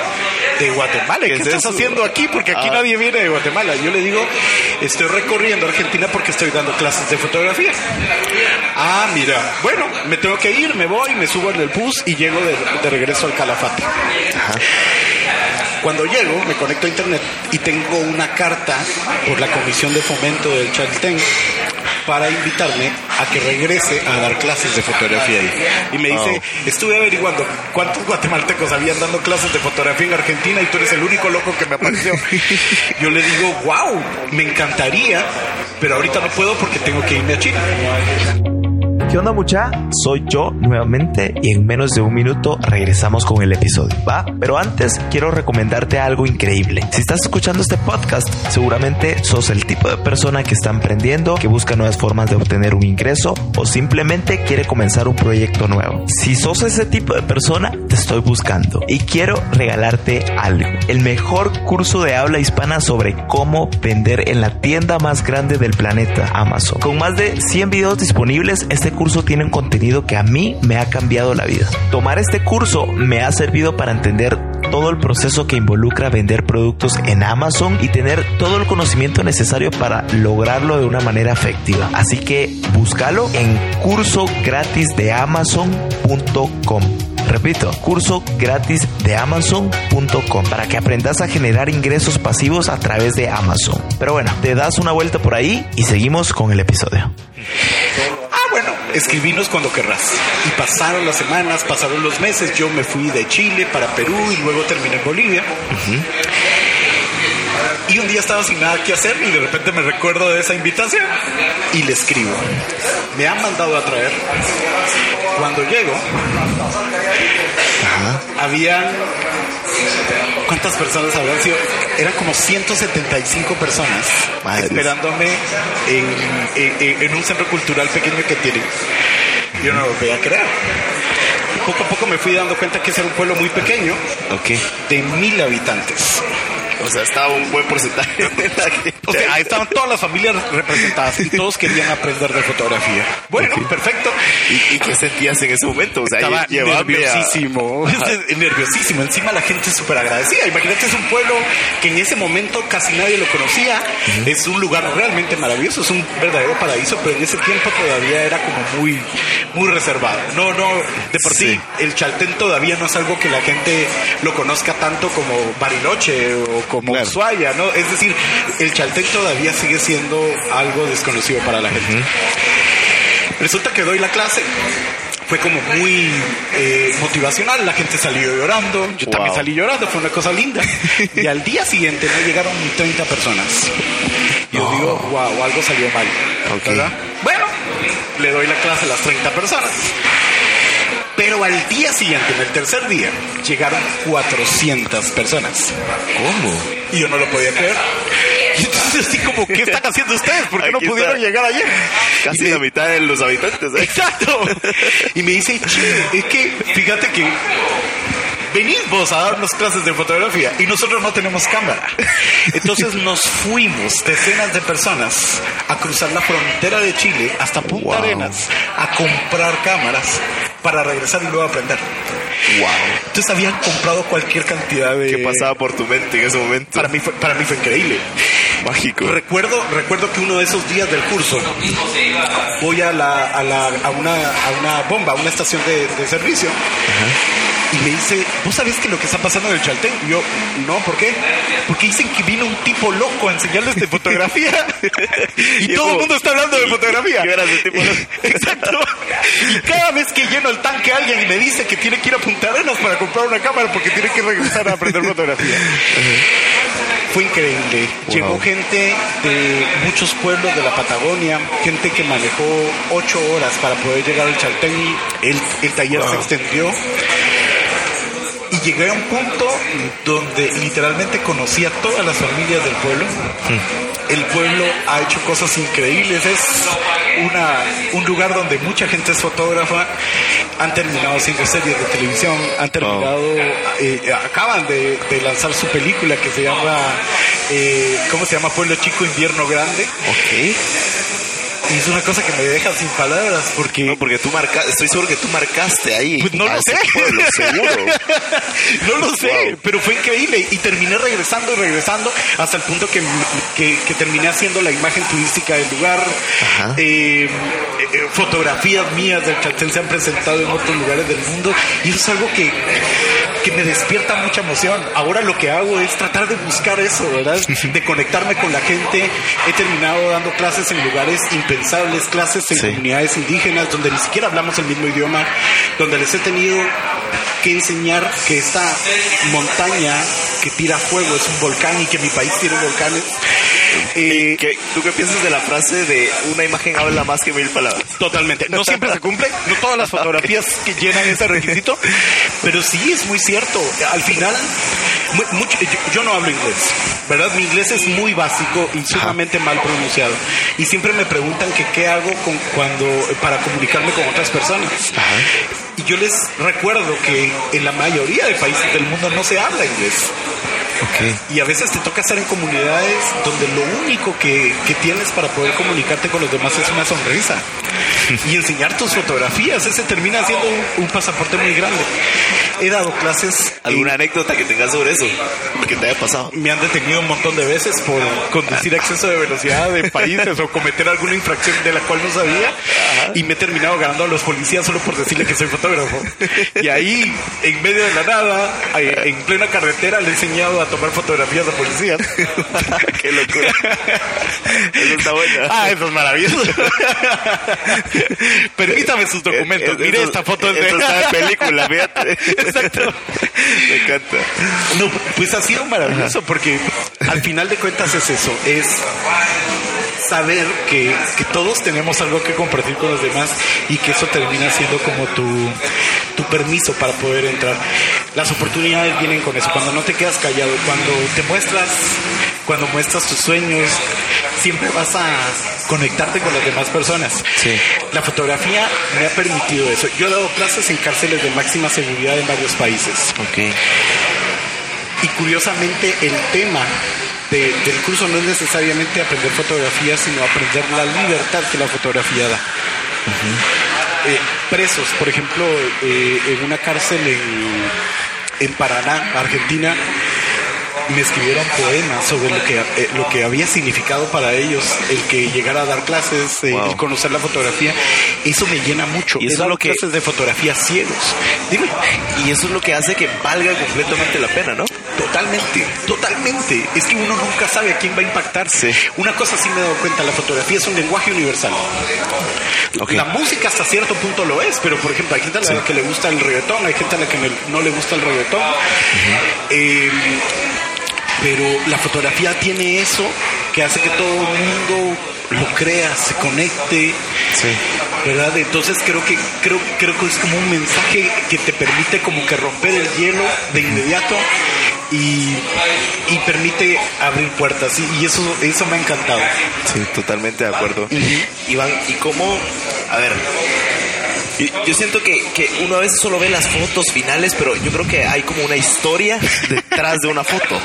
De Guatemala, ¿qué, estás haciendo aquí? Porque aquí ah. nadie viene de Guatemala. Yo le digo, estoy recorriendo Argentina porque estoy dando clases de fotografía. Ah, mira, bueno, me tengo que ir, me voy, me subo en el bus y llego de, regreso al Calafate. Cuando llego, me conecto a internet y tengo una carta por la Comisión de Fomento del Chaltén para invitarme a que regrese a dar clases de fotografía ahí. Y me dice, estuve averiguando cuántos guatemaltecos habían dando clases de fotografía en Argentina y tú eres el único loco que me apareció. Yo le digo, wow, me encantaría, pero ahorita no puedo porque tengo que irme a China. ¿Qué onda mucha? Soy yo nuevamente y en menos de un minuto regresamos con el episodio, ¿va? Pero antes quiero recomendarte algo increíble. Si estás escuchando este podcast, seguramente sos el tipo de persona que está emprendiendo, que busca nuevas formas de obtener un ingreso o simplemente quiere comenzar un proyecto nuevo. Si sos ese tipo de persona, te estoy buscando y quiero regalarte algo. El mejor curso de habla hispana sobre cómo vender en la tienda más grande del planeta, Amazon. Con más de 100 videos disponibles, este curso tiene un contenido que a mí me ha cambiado la vida. Tomar este curso me ha servido para entender todo el proceso que involucra vender productos en Amazon y tener todo el conocimiento necesario para lograrlo de una manera efectiva. Así que búscalo en curso gratis de amazon.com. Repito, curso gratis de amazon.com para que aprendas a generar ingresos pasivos a través de Amazon. Pero bueno, te das una vuelta por ahí y seguimos con el episodio escribinos cuando querrás. Y pasaron las semanas, pasaron los meses, yo me fui de Chile para Perú y luego terminé en Bolivia. Y un día estaba sin nada que hacer y de repente me recuerdo de esa invitación y le escribo. Me han mandado a traer. Cuando llego, habían ¿Cuántas personas habían sido? Eran como 175 personas esperándome en, un centro cultural pequeño que tienen. Yo no lo podía creer. Poco a poco me fui dando cuenta que ese era un pueblo muy pequeño, de mil habitantes. O sea, estaba un buen porcentaje. o sea, ahí estaban todas las familias representadas y todos querían aprender de fotografía. Bueno, perfecto. ¿Y, qué sentías en ese momento? O sea, Estaba nerviosísimo. nerviosísimo. Encima la gente es súper agradecida. Imagínate, es un pueblo que en ese momento casi nadie lo conocía. Es un lugar realmente maravilloso. Es un verdadero paraíso, pero en ese tiempo todavía era como muy, muy reservado. No, no, de por sí, el Chaltén todavía no es algo que la gente lo conozca tanto como Bariloche o como Ushuaia, ¿no? Es decir, el Chaltén todavía sigue siendo algo desconocido para la gente. Resulta que doy la clase fue como muy eh, motivacional, la gente salió llorando, yo también salí llorando, fue una cosa linda. Y al día siguiente no llegaron 30 personas. Y yo digo, wow, algo salió mal. Bueno, le doy la clase a las 30 personas. Pero al día siguiente, en el tercer día, llegaron 400 personas. ¿Cómo? Y yo no lo podía creer. Y entonces así como, ¿qué están haciendo ustedes? ¿Por qué no pudieron llegar ayer? Casi la mitad de los habitantes. ¿eh? Exacto. Y me dice, es que fíjate que venid vos a darnos clases de fotografía y nosotros no tenemos cámara. Entonces nos fuimos, decenas de personas, a cruzar la frontera de Chile hasta Punta Arenas a comprar cámaras para regresar y luego aprender. Wow. Entonces habían comprado cualquier cantidad de... ¿Qué pasaba por tu mente en ese momento? Para mí fue, para mí fue increíble. Mágico. Recuerdo, recuerdo que uno de esos días del curso voy a, la, a, la, a, una, a una bomba, a una estación de, de servicio. Ajá y me dice, ¿vos sabés que lo que está pasando en el Chaltén? Y yo, no, ¿por qué? Porque dicen que vino un tipo loco a enseñarles de fotografía. y, todo el mundo está hablando de fotografía. Exacto. Y cada vez que lleno el tanque alguien me dice que tiene que ir a Punta Arenas para comprar una cámara porque tiene que regresar a aprender fotografía. Fue increíble. Llegó gente de muchos pueblos de la Patagonia, gente que manejó ocho horas para poder llegar al Chaltén. El, el taller se extendió y llegué a un punto donde literalmente conocí a todas las familias del pueblo. El pueblo ha hecho cosas increíbles. Es una, un lugar donde mucha gente es fotógrafa. Han terminado haciendo series de televisión. Han terminado, eh, acaban de, lanzar su película que se llama, eh, ¿cómo se llama? Pueblo Chico, Invierno Grande. Ok y es una cosa que me deja sin palabras porque... No, porque tú marcaste, estoy seguro que tú marcaste ahí. Pues no lo sé. seguro. no lo sé, pero fue increíble. Y terminé regresando y regresando hasta el punto que, que, terminé haciendo la imagen turística del lugar. Eh, eh, fotografías mías del Chaltén se han presentado en otros lugares del mundo. Y eso es algo que, que me despierta mucha emoción. Ahora lo que hago es tratar de buscar eso, ¿verdad? De conectarme con la gente. He terminado dando clases en lugares impresionantes clases en comunidades indígenas donde ni siquiera hablamos el mismo idioma, donde les he tenido que enseñar que esta montaña que tira fuego es un volcán y que mi país tiene volcanes. Eh, ¿Tú qué piensas de la frase de una imagen habla más que mil palabras? Totalmente. No siempre se cumple, no todas las fotografías que llenan ese requisito, pero sí es muy cierto. Al final, yo, no hablo inglés, ¿verdad? Mi inglés es muy básico y sumamente mal pronunciado. Y siempre me preguntan que qué hago con, cuando, para comunicarme con otras personas. Y yo les recuerdo que en la mayoría de países del mundo no se habla inglés. Y a veces te toca estar en comunidades donde lo único que, tienes para poder comunicarte con los demás es una sonrisa. y enseñar tus fotografías, ese termina siendo un, pasaporte muy grande. He dado clases. ¿Alguna anécdota que tengas sobre eso? que te haya pasado? Me han detenido un montón de veces por conducir a exceso de velocidad en países o cometer alguna infracción de la cual no sabía. Y me he terminado ganando a los policías solo por decirle que soy fotógrafo. Y ahí, en medio de la nada, en plena carretera, le he enseñado a tomar fotografías de policías. Qué locura. Eso está bueno. Ah, eso es maravilloso. Permítame sus documentos. Eh, eh, Mire esta foto de esta película, fíjate. Exacto. Me encanta. No, pues ha sido maravilloso porque al final de cuentas es eso, es saber que, que, todos tenemos algo que compartir con los demás y que eso termina siendo como tu, tu permiso para poder entrar. Las oportunidades vienen con eso, cuando no te quedas callado, cuando te muestras, cuando muestras tus sueños, siempre vas a conectarte con las demás personas. La fotografía me ha permitido eso. Yo he dado clases en cárceles de máxima seguridad en varios países. Okay. Y curiosamente el tema del curso no es necesariamente aprender fotografía, sino aprender la libertad que la fotografía da. Eh, presos, por ejemplo, eh, en una cárcel en, en Paraná, Argentina, me escribieron poemas sobre lo que, eh, lo que había significado para ellos el que llegara a dar clases, eh, el conocer la fotografía. Eso me llena mucho. Y eso es lo que clases de fotografía ciegos. Dime. Y eso es lo que hace que valga completamente la pena, ¿no? Totalmente, totalmente. Es que uno nunca sabe a quién va a impactarse. Una cosa sí me he dado cuenta, la fotografía es un lenguaje universal. La música hasta cierto punto lo es, pero por ejemplo, hay gente a la que le gusta el reggaetón, hay gente a la que no le gusta el reggaetón pero la fotografía tiene eso que hace que todo el mundo lo crea, se conecte, ¿verdad? Entonces creo que creo creo que es como un mensaje que te permite como que romper el hielo de inmediato y, permite abrir puertas y, eso eso me ha encantado. Sí, totalmente de acuerdo. Iván, ¿y cómo? A ver, yo siento que, que, uno a veces solo ve las fotos finales, pero yo creo que hay como una historia detrás de una foto.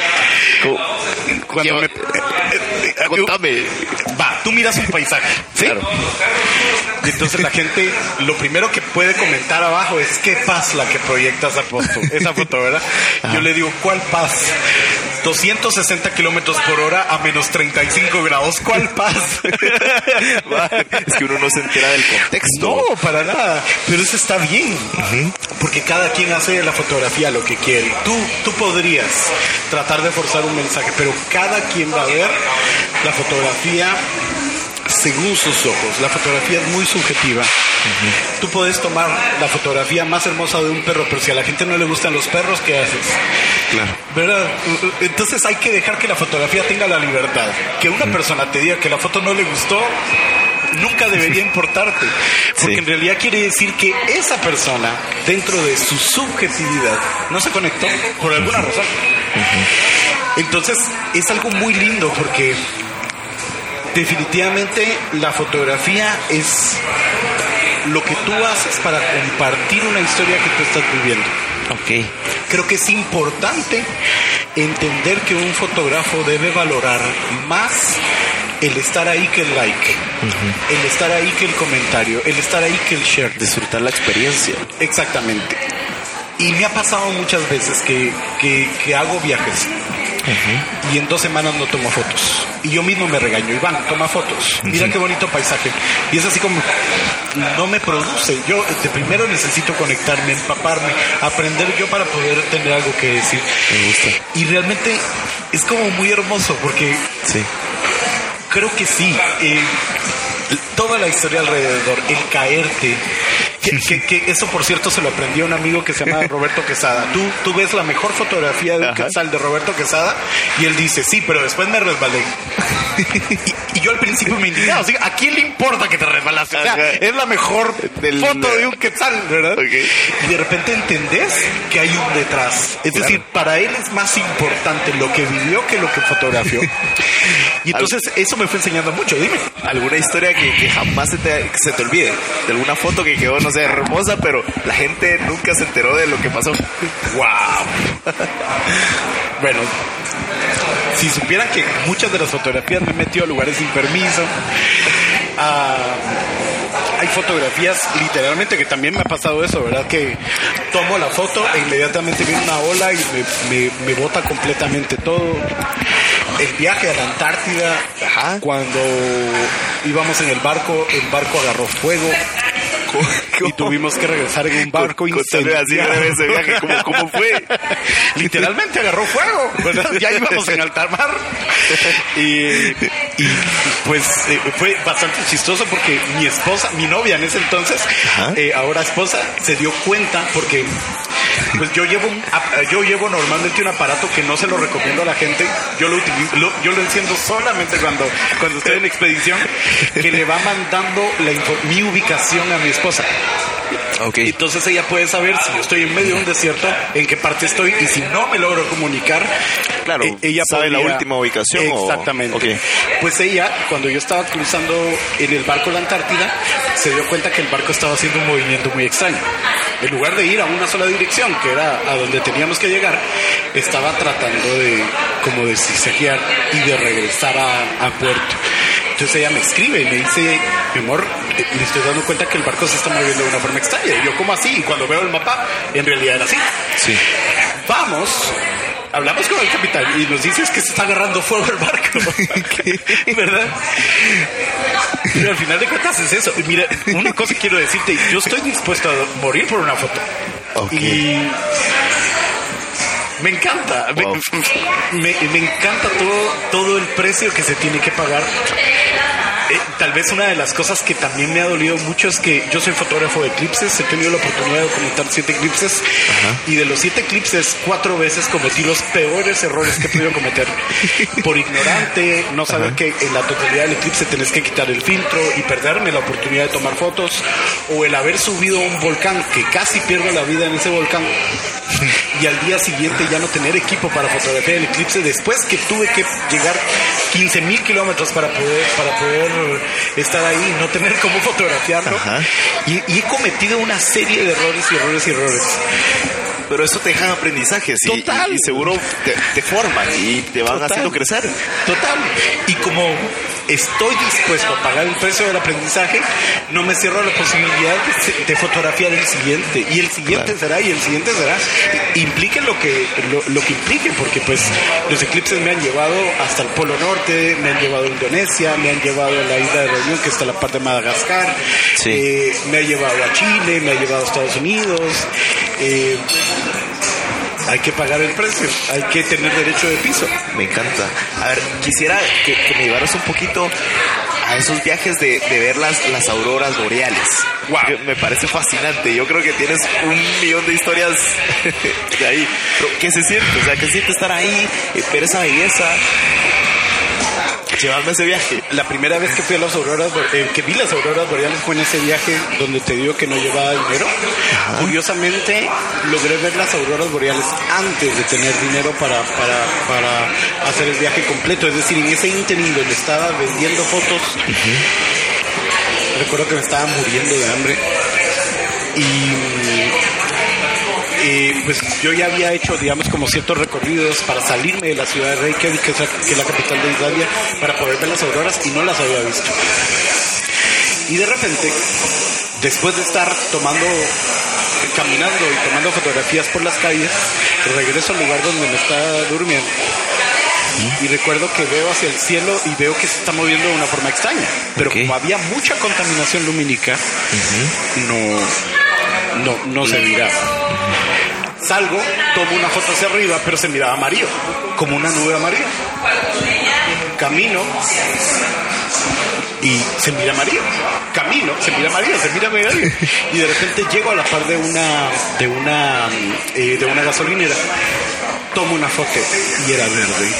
cuando me, contame. Va, tú miras un paisaje, ¿sí? Claro. Y entonces la gente, lo primero que puede comentar abajo es qué paz la que proyecta esa foto, esa foto, ¿verdad? Yo le digo, ¿cuál paz? 260 kilómetros por hora a menos 35 grados. ¿Cuál paz? es que uno no se entera del contexto. No, para nada. Pero eso está bien. Porque cada quien hace la fotografía lo que quiere. Tú, tú podrías tratar de forzar un mensaje, pero cada quien va a ver la fotografía según sus ojos. La fotografía es muy subjetiva. Tú puedes tomar la fotografía más hermosa de un perro, pero si a la gente no le gustan los perros, ¿qué haces? Claro. ¿Verdad? Entonces hay que dejar que la fotografía tenga la libertad. Que una persona te diga que la foto no le gustó, nunca debería importarte. Porque en realidad quiere decir que esa persona, dentro de su subjetividad, no se conectó por alguna razón. Entonces es algo muy lindo porque definitivamente la fotografía es lo que tú haces para compartir una historia que tú estás viviendo. Ok. Creo que es importante entender que un fotógrafo debe valorar más el estar ahí que el like, el estar ahí que el comentario, el estar ahí que el share. Disfrutar la experiencia. Exactamente. Y me ha pasado muchas veces que, que, que hago viajes y en dos semanas no tomo fotos. Y yo mismo me regaño, Iván, toma fotos. Mira qué bonito paisaje. Y es así como, no me produce. Yo de primero necesito conectarme, empaparme, aprender yo para poder tener algo que decir. Me gusta. Y realmente es como muy hermoso porque Sí. creo que sí. eh, toda la historia alrededor, el caerte. Que, que- que eso, por cierto, se lo aprendió un amigo que se llama Roberto Quesada. Tú, tú ves la mejor fotografía de un quetzal de Roberto Quesada y él dice, sí, pero después me resbalé. y, y yo al principio me indignaba. o sea, ¿A quién le importa que te resbalaste? O sea, es la mejor Del- foto de un quetzal, ¿verdad? Ok. Y de repente entendés que hay un detrás. Es Claro. decir, para él es más importante lo que vivió que lo que fotografió. Y entonces eso me fue enseñando mucho. Dime. ¿Alguna historia que, que jamás se te, se te olvide? De alguna foto que quedó, no sé, hermosa, pero la gente nunca se enteró de lo que pasó. ¡Wow! bueno, si supieran que muchas de las fotografías me he metido a lugares sin permiso. Ah, hay fotografías literalmente que también me ha pasado eso, ¿verdad? Que tomo la foto e inmediatamente viene una ola y me, me, me bota completamente todo. El viaje a la Antártida, Ajá. cuando íbamos en el barco, el barco agarró fuego y tuvimos que regresar en un barco incendiado. breve ese viaje, ¿cómo, cómo fue? Literalmente agarró fuego, ¿verdad? Ya íbamos en alta mar. Y, y, pues eh, fue bastante chistoso porque mi esposa, mi novia en ese entonces, eh, ahora esposa, se dio cuenta porque pues yo llevo un yo llevo normalmente un aparato que no se lo recomiendo a la gente. Yo lo utilizo, lo- yo lo enciendo solamente cuando, cuando estoy en expedición, que le va mandando la mi ubicación a mi esposa. Ok. Entonces ella puede saber si yo estoy en medio de un desierto, en qué parte estoy y si no me logro comunicar. Claro, eh, ella ¿sabe la podría- última ubicación o- Exactamente. Ok. Pues ella, cuando yo estaba cruzando en el barco la Antártida, se dio cuenta que el barco estaba haciendo un movimiento muy extraño. En lugar de ir a una sola dirección, que era a donde teníamos que llegar, estaba tratando de como de zigzaguear y de regresar a, a puerto. Entonces ella me escribe y me dice, mi amor, eh, me estoy dando cuenta que el barco se está moviendo de una forma extraña. Y yo, ¿cómo así? Y cuando veo el mapa, en realidad era así. Sí. Vamos, hablamos con el capitán y nos dices que se está agarrando fuego el barco. ¿Verdad? Pero al final de cuentas es eso. Y mira, una cosa quiero decirte, yo estoy dispuesto a morir por una foto. Y me encanta, me, me encanta todo, todo el precio que se tiene que pagar. Eh, tal vez una de las cosas que también me ha dolido mucho es que yo soy fotógrafo de eclipses, he tenido la oportunidad de documentar siete eclipses y de los siete eclipses cuatro veces cometí los peores errores que he podido cometer. Por ignorante, no saber que en la totalidad del eclipse tenés que quitar el filtro y perderme la oportunidad de tomar fotos o el haber subido a un volcán que casi pierdo la vida en ese volcán y al día siguiente ya no tener equipo para fotografiar el eclipse después que tuve que llegar 15 mil kilómetros para poder, para poder estar ahí, no tener cómo fotografiarlo. Y, y he cometido una serie de errores y errores y errores. Pero eso te dejan aprendizajes y, Total. y- y seguro te, te forman y te van Total. haciendo crecer. Total. Y como estoy dispuesto a pagar el precio del aprendizaje, no me cierro la posibilidad de, fotografiar el siguiente. Y el siguiente será, y el siguiente será. Implique lo que, lo, que implique, porque pues los eclipses me han llevado hasta el Polo Norte, me han llevado a Indonesia, me han llevado a la isla de Reunión, que está la parte de Madagascar, eh, me ha llevado a Chile, me ha llevado a Estados Unidos. Eh, hay que pagar el precio, hay que tener derecho de piso. Me encanta. A ver, quisiera que, me llevaras un poquito a esos viajes de, ver las, las auroras boreales. Wow. Me parece fascinante. Yo creo que tienes un millón de historias de ahí. ¿qué se siente? O sea, ¿qué se siente estar ahí, ver esa belleza? Llevarme ese viaje. La primera vez que fui a las auroras, eh, que vi las auroras boreales fue en ese viaje donde te digo que no llevaba dinero. Curiosamente, logré ver las auroras boreales antes de tener dinero para, para, hacer el viaje completo. Es decir, en ese interín donde estaba vendiendo fotos, recuerdo que me estaba muriendo de hambre. Y eh, pues yo ya había hecho, digamos, como ciertos recorridos para salirme de la ciudad de Reykjavik, que es la, capital de Islandia, para poder ver las auroras y no las había visto. Y de repente, después de estar tomando, caminando y tomando fotografías por las calles, regreso al lugar donde me estaba durmiendo. Y recuerdo que veo hacia el cielo y veo que se está moviendo de una forma extraña. Pero como había mucha contaminación lumínica, no, no, no se miraba. Salgo, tomo una foto hacia arriba, pero se miraba amarillo, como una nube amarilla. Camino y se mira amarillo. Camino, se mira amarillo, se mira amarillo. Y de repente llego a la par de una, de una, eh, de una gasolinera tomo una foto y era verde.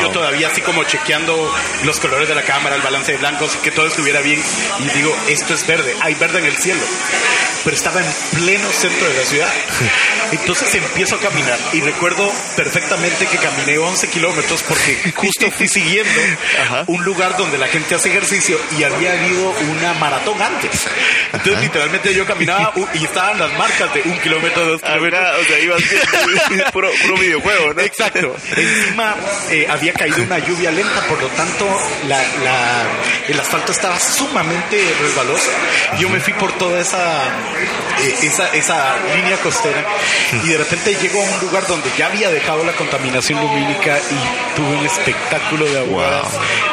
Yo todavía así como chequeando los colores de la cámara, el balance de blancos, que todo estuviera bien. Y digo, esto es verde, hay verde en el cielo. Pero estaba en pleno centro de la ciudad. Entonces empiezo a caminar y recuerdo perfectamente que caminé 11 kilómetros porque justo fui siguiendo un lugar donde la gente hace ejercicio y había habido una maratón antes. Entonces literalmente yo caminaba y estaban las marcas de un kilómetro, dos kilómetros. o sea, ibas puro, puro videojuego Exacto. Encima eh, había caído una lluvia lenta, por lo tanto el asfalto estaba sumamente resbaloso. Yo me fui por toda esa, eh, esa, esa línea costera y de repente llego a un lugar donde ya había dejado la contaminación lumínica y tuve un espectáculo de agua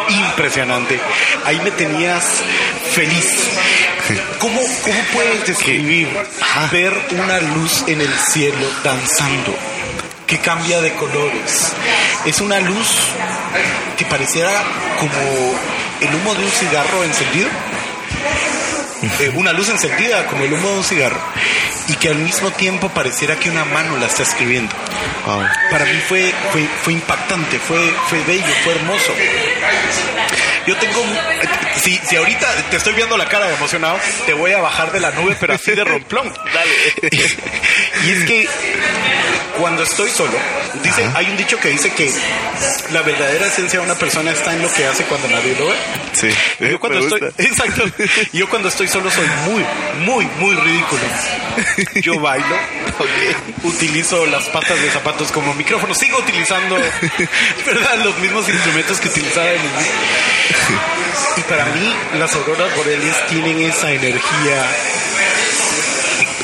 impresionante. Ahí me tenías feliz. ¿Cómo, cómo puedes describir ver una luz en el cielo danzando? Que cambia de colores. Es una luz que pareciera como el humo de un cigarro encendido. Eh, una luz encendida como el humo de un cigarro y que al mismo tiempo pareciera que una mano la está escribiendo. Para mí fue, fue, fue impactante, fue, fue bello, fue hermoso. Yo tengo. Si, si ahorita te estoy viendo la cara de emocionado, te voy a bajar de la nube, pero así de romplón. Dale. y es que cuando estoy solo, dice, hay un dicho que dice que la verdadera esencia de una persona está en lo que hace cuando nadie lo ve. Sí. yo cuando estoy, exacto. Yo cuando estoy solo soy muy, muy, muy ridículo. Yo bailo, utilizo las patas de zapatos como micrófono, sigo utilizando, ¿verdad? Los mismos instrumentos que utilizaba en el y para mí las auroras boreales tienen esa energía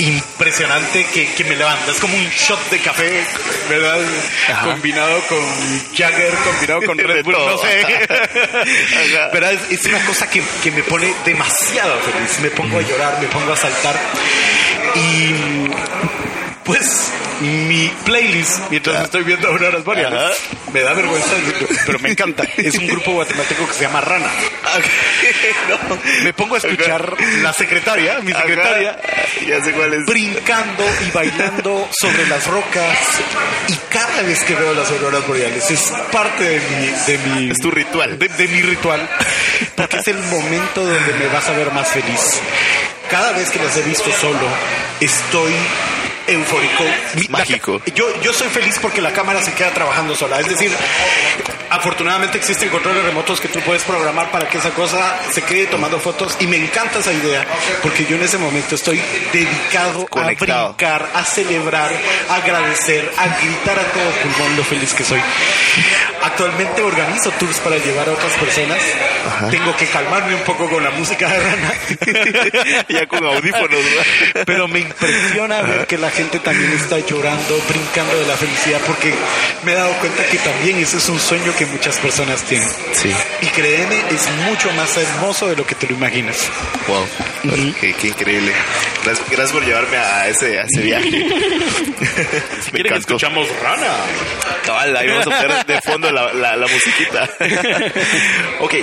impresionante que, me levanta. Es como un shot de café, ¿verdad? Combinado con Jagger, combinado con Red Bull, no sé. ¿Verdad? Es, una cosa que, que, me pone demasiado feliz. Me pongo a llorar, me pongo a saltar. Y pues mi playlist mientras estoy viendo Auroras Boreales. Me da vergüenza, pero me encanta. Es un grupo guatemalteco que se llama Rana. Me pongo a escuchar la secretaria, mi secretaria, ya sé cuál es. brincando y bailando sobre las rocas. Y cada vez que veo las auroras boreales es parte de mi... De mi es tu ritual. De, de mi ritual. Porque es el momento donde me vas a ver más feliz. Cada vez que las he visto solo, estoy eufórico. Mágico. yo, yo soy feliz porque la cámara se queda trabajando sola. Es decir, afortunadamente existen controles remotos que tú puedes programar para que esa cosa se quede tomando fotos y me encanta esa idea porque yo en ese momento estoy dedicado a brincar, a celebrar, a agradecer, a gritar a todo pulmón lo feliz que soy. Actualmente organizo tours para llevar a otras personas tengo que calmarme un poco con la música de Rana. ya con audífonos, Pero me impresiona ver que la gente también está llorando, brincando de la felicidad, porque me he dado cuenta que también ese es un sueño que muchas personas tienen. Sí. Y créeme, es mucho más hermoso de lo que te lo imaginas. Wow. qué, increíble. Gracias, por llevarme a ese, a ese viaje. si quieren escuchamos Rana. Cabal, ahí vamos a poner de fondo la, la, la musiquita. ok,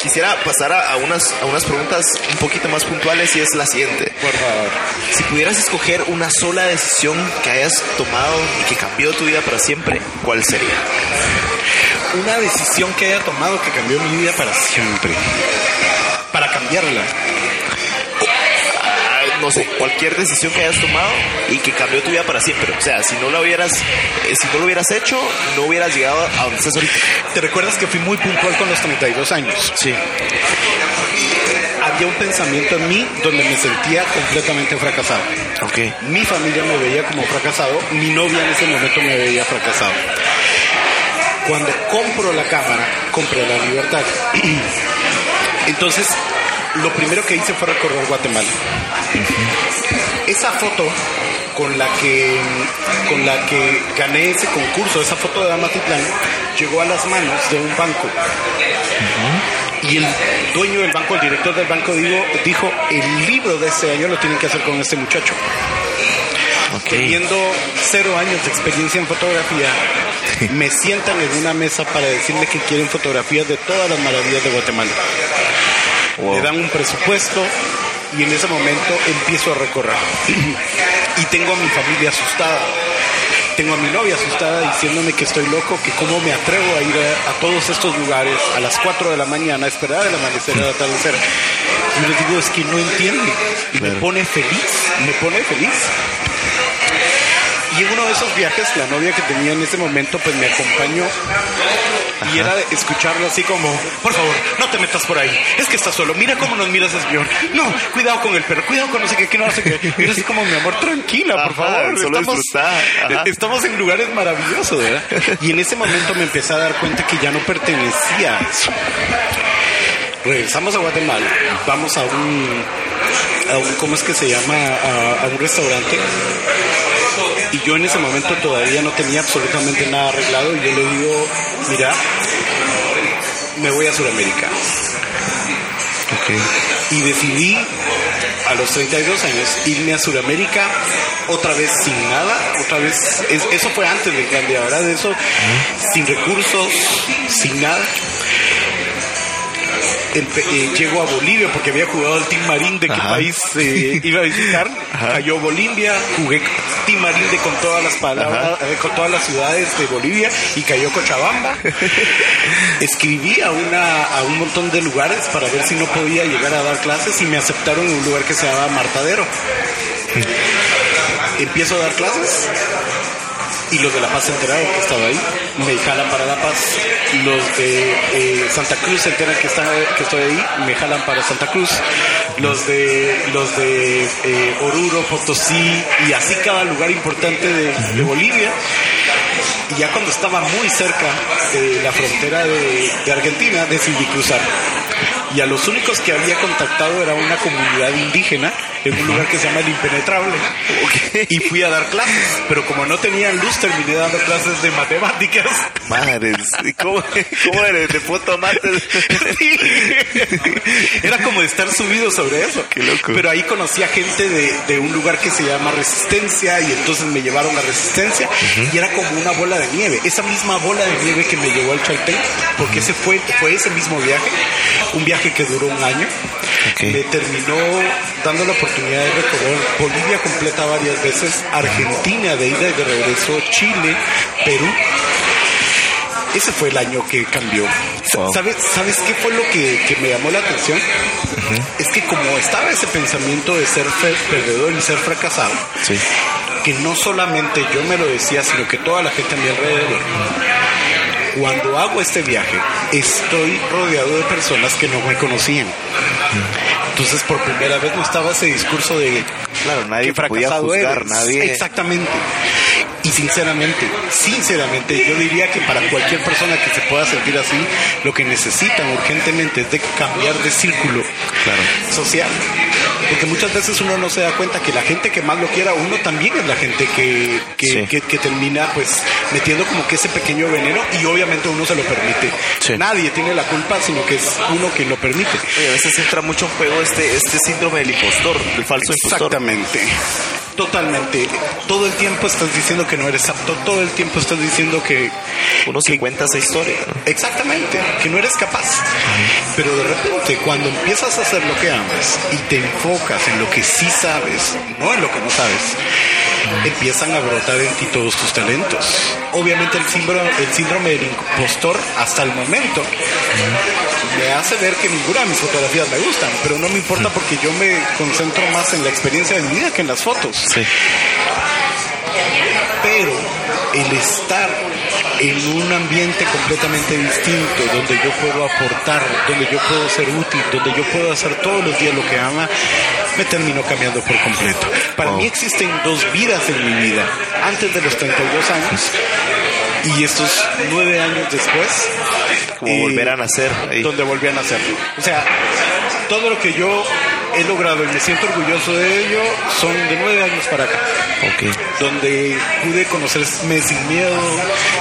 quisiera pasar a, unas, a unas preguntas un poquito más puntuales y es la siguiente. Por favor. Si pudieras escoger una sola decisión que hayas tomado y que cambió tu vida para siempre, ¿cuál sería? Una decisión que haya tomado que cambió mi vida para siempre. Para cambiarla no sé, cualquier decisión que hayas tomado y que cambió tu vida para siempre. O sea, si no lo hubieras, eh, si no lo hubieras hecho, no hubieras llegado a donde estás ahorita. ¿Te recuerdas que fui muy puntual con los 32 años? Sí. Había un pensamiento en mí donde me sentía completamente fracasado. Okay. Mi familia me veía como fracasado, mi novia en ese momento me veía fracasado. Cuando compro la cámara, compré la libertad. Entonces, lo primero que hice fue recorrer Guatemala. Esa foto con la que con la que gané ese concurso, esa foto de Amatitlán, llegó a las manos de un banco. Y el dueño del banco, el director del banco, dijo, dijo, el libro de ese año lo tienen que hacer con este muchacho. Teniendo cero años de experiencia en fotografía, me sientan en una mesa para decirle que quieren fotografías de todas las maravillas de Guatemala. Me dan un presupuesto y en ese momento empiezo a recorrer. y tengo a mi familia asustada. Tengo a mi novia asustada diciéndome que estoy loco, que cómo me atrevo a ir a, todos estos lugares a las 4 de la mañana a esperar el amanecer, el atardecer. Y les digo, es que no entiende. Y me pone feliz, me pone feliz. Y en uno de esos viajes, la novia que tenía en ese momento, pues me acompañó. Y era escucharlo así como, por favor, no te metas por ahí. Es que estás solo. Mira cómo nos miras señor. No, cuidado con el perro. Cuidado con no sé qué, que no hace qué. Y así como, mi amor, tranquila, por favor. estamos, estamos en lugares maravillosos, ¿verdad? Y en ese momento me empecé a dar cuenta que ya no pertenecía a eso. Regresamos a Guatemala. Vamos a un, a un ¿cómo es que se llama? a un restaurante y yo en ese momento todavía no tenía absolutamente nada arreglado y yo le digo, mira, me voy a Sudamérica. Y decidí a los 32 años irme a Sudamérica otra vez sin nada, otra vez, eso fue antes del de ahora, de eso, sin recursos, sin nada. Eh, llego a Bolivia porque había jugado el Team Marín de qué país eh, iba a visitar. Cayó Bolivia, jugué Team Marín de con todas las palabras, eh, con todas las ciudades de Bolivia y cayó Cochabamba. Escribí a una a un montón de lugares para ver si no podía llegar a dar clases y me aceptaron en un lugar que se llama Martadero. Empiezo a dar clases y los de La Paz se enteraron que estaba ahí, me jalan para La Paz. Los de eh, Santa Cruz se que, está, que estoy ahí, me jalan para Santa Cruz. Los de, los de eh, Oruro, Potosí y así cada lugar importante de, Bolivia. Y ya cuando estaba muy cerca de la frontera de, de Argentina, decidí cruzar y a los únicos que había contactado era una comunidad indígena en un lugar que se llama el Impenetrable. Y fui a dar clases, pero como no tenían luz, terminé dando clases de matemáticas. Madres, ¿cómo, cómo eres de foto Era como estar subido sobre eso. Qué loco. Pero ahí conocí a gente de, de, un lugar que se llama Resistencia y entonces me llevaron a Resistencia y era como una bola de nieve. Esa misma bola de nieve que me llevó al Chaltén, porque ese fue, fue ese mismo viaje, un viaje que duró un año. Me terminó dando la oportunidad de recorrer Bolivia completa varias veces, Argentina de ida y de regreso, Chile, Perú. Ese fue el año que cambió. ¿Sabes, ¿Sabes qué fue lo que, me llamó la atención? Es que como estaba ese pensamiento de ser perdedor y ser fracasado, que no solamente yo me lo decía, sino que toda la gente a mi alrededor, cuando hago este viaje, estoy rodeado de personas que no me conocían. Entonces, por primera vez no estaba ese discurso de claro, nadie podía juzgar, nadie. Exactamente. Y sinceramente, sinceramente, yo diría que para cualquier persona que se pueda sentir así, lo que necesitan urgentemente es de cambiar de círculo social. Porque muchas veces uno no se da cuenta que la gente que más lo quiera, uno también es la gente que, que, termina pues metiendo como que ese pequeño veneno y obviamente uno se lo permite. Nadie tiene la culpa, sino que es uno quien lo permite. a veces entra mucho en juego este, este síndrome del impostor, del falso impostor. Exactamente. Totalmente. Todo el tiempo estás diciendo que no eres apto, todo el tiempo estás diciendo que... Uno se cuenta esa historia. Exactamente, que no eres capaz. Pero de repente, cuando empiezas a hacer lo que amas y te enfocas en lo que sí sabes, no en lo que no sabes, empiezan a brotar en ti todos tus talentos. Obviamente el síndrome, el síndrome del impostor hasta el momento me hace ver que ninguna de mis fotografías me gustan, pero no me importa porque yo me concentro más en la experiencia de mi vida que en las fotos. Sí. Pero el estar en un ambiente completamente distinto, donde yo puedo aportar, donde yo puedo ser útil, donde yo puedo hacer todos los días lo que ama, me terminó cambiando por completo. Para mí existen dos vidas en mi vida. Antes de los 32 años y estos nueve años después. Como eh, volver a nacer. Donde volví a nacer. O sea, todo lo que yo he logrado y me siento orgulloso de ello son de nueve años para acá. Okay. Donde pude conocerme sin miedo,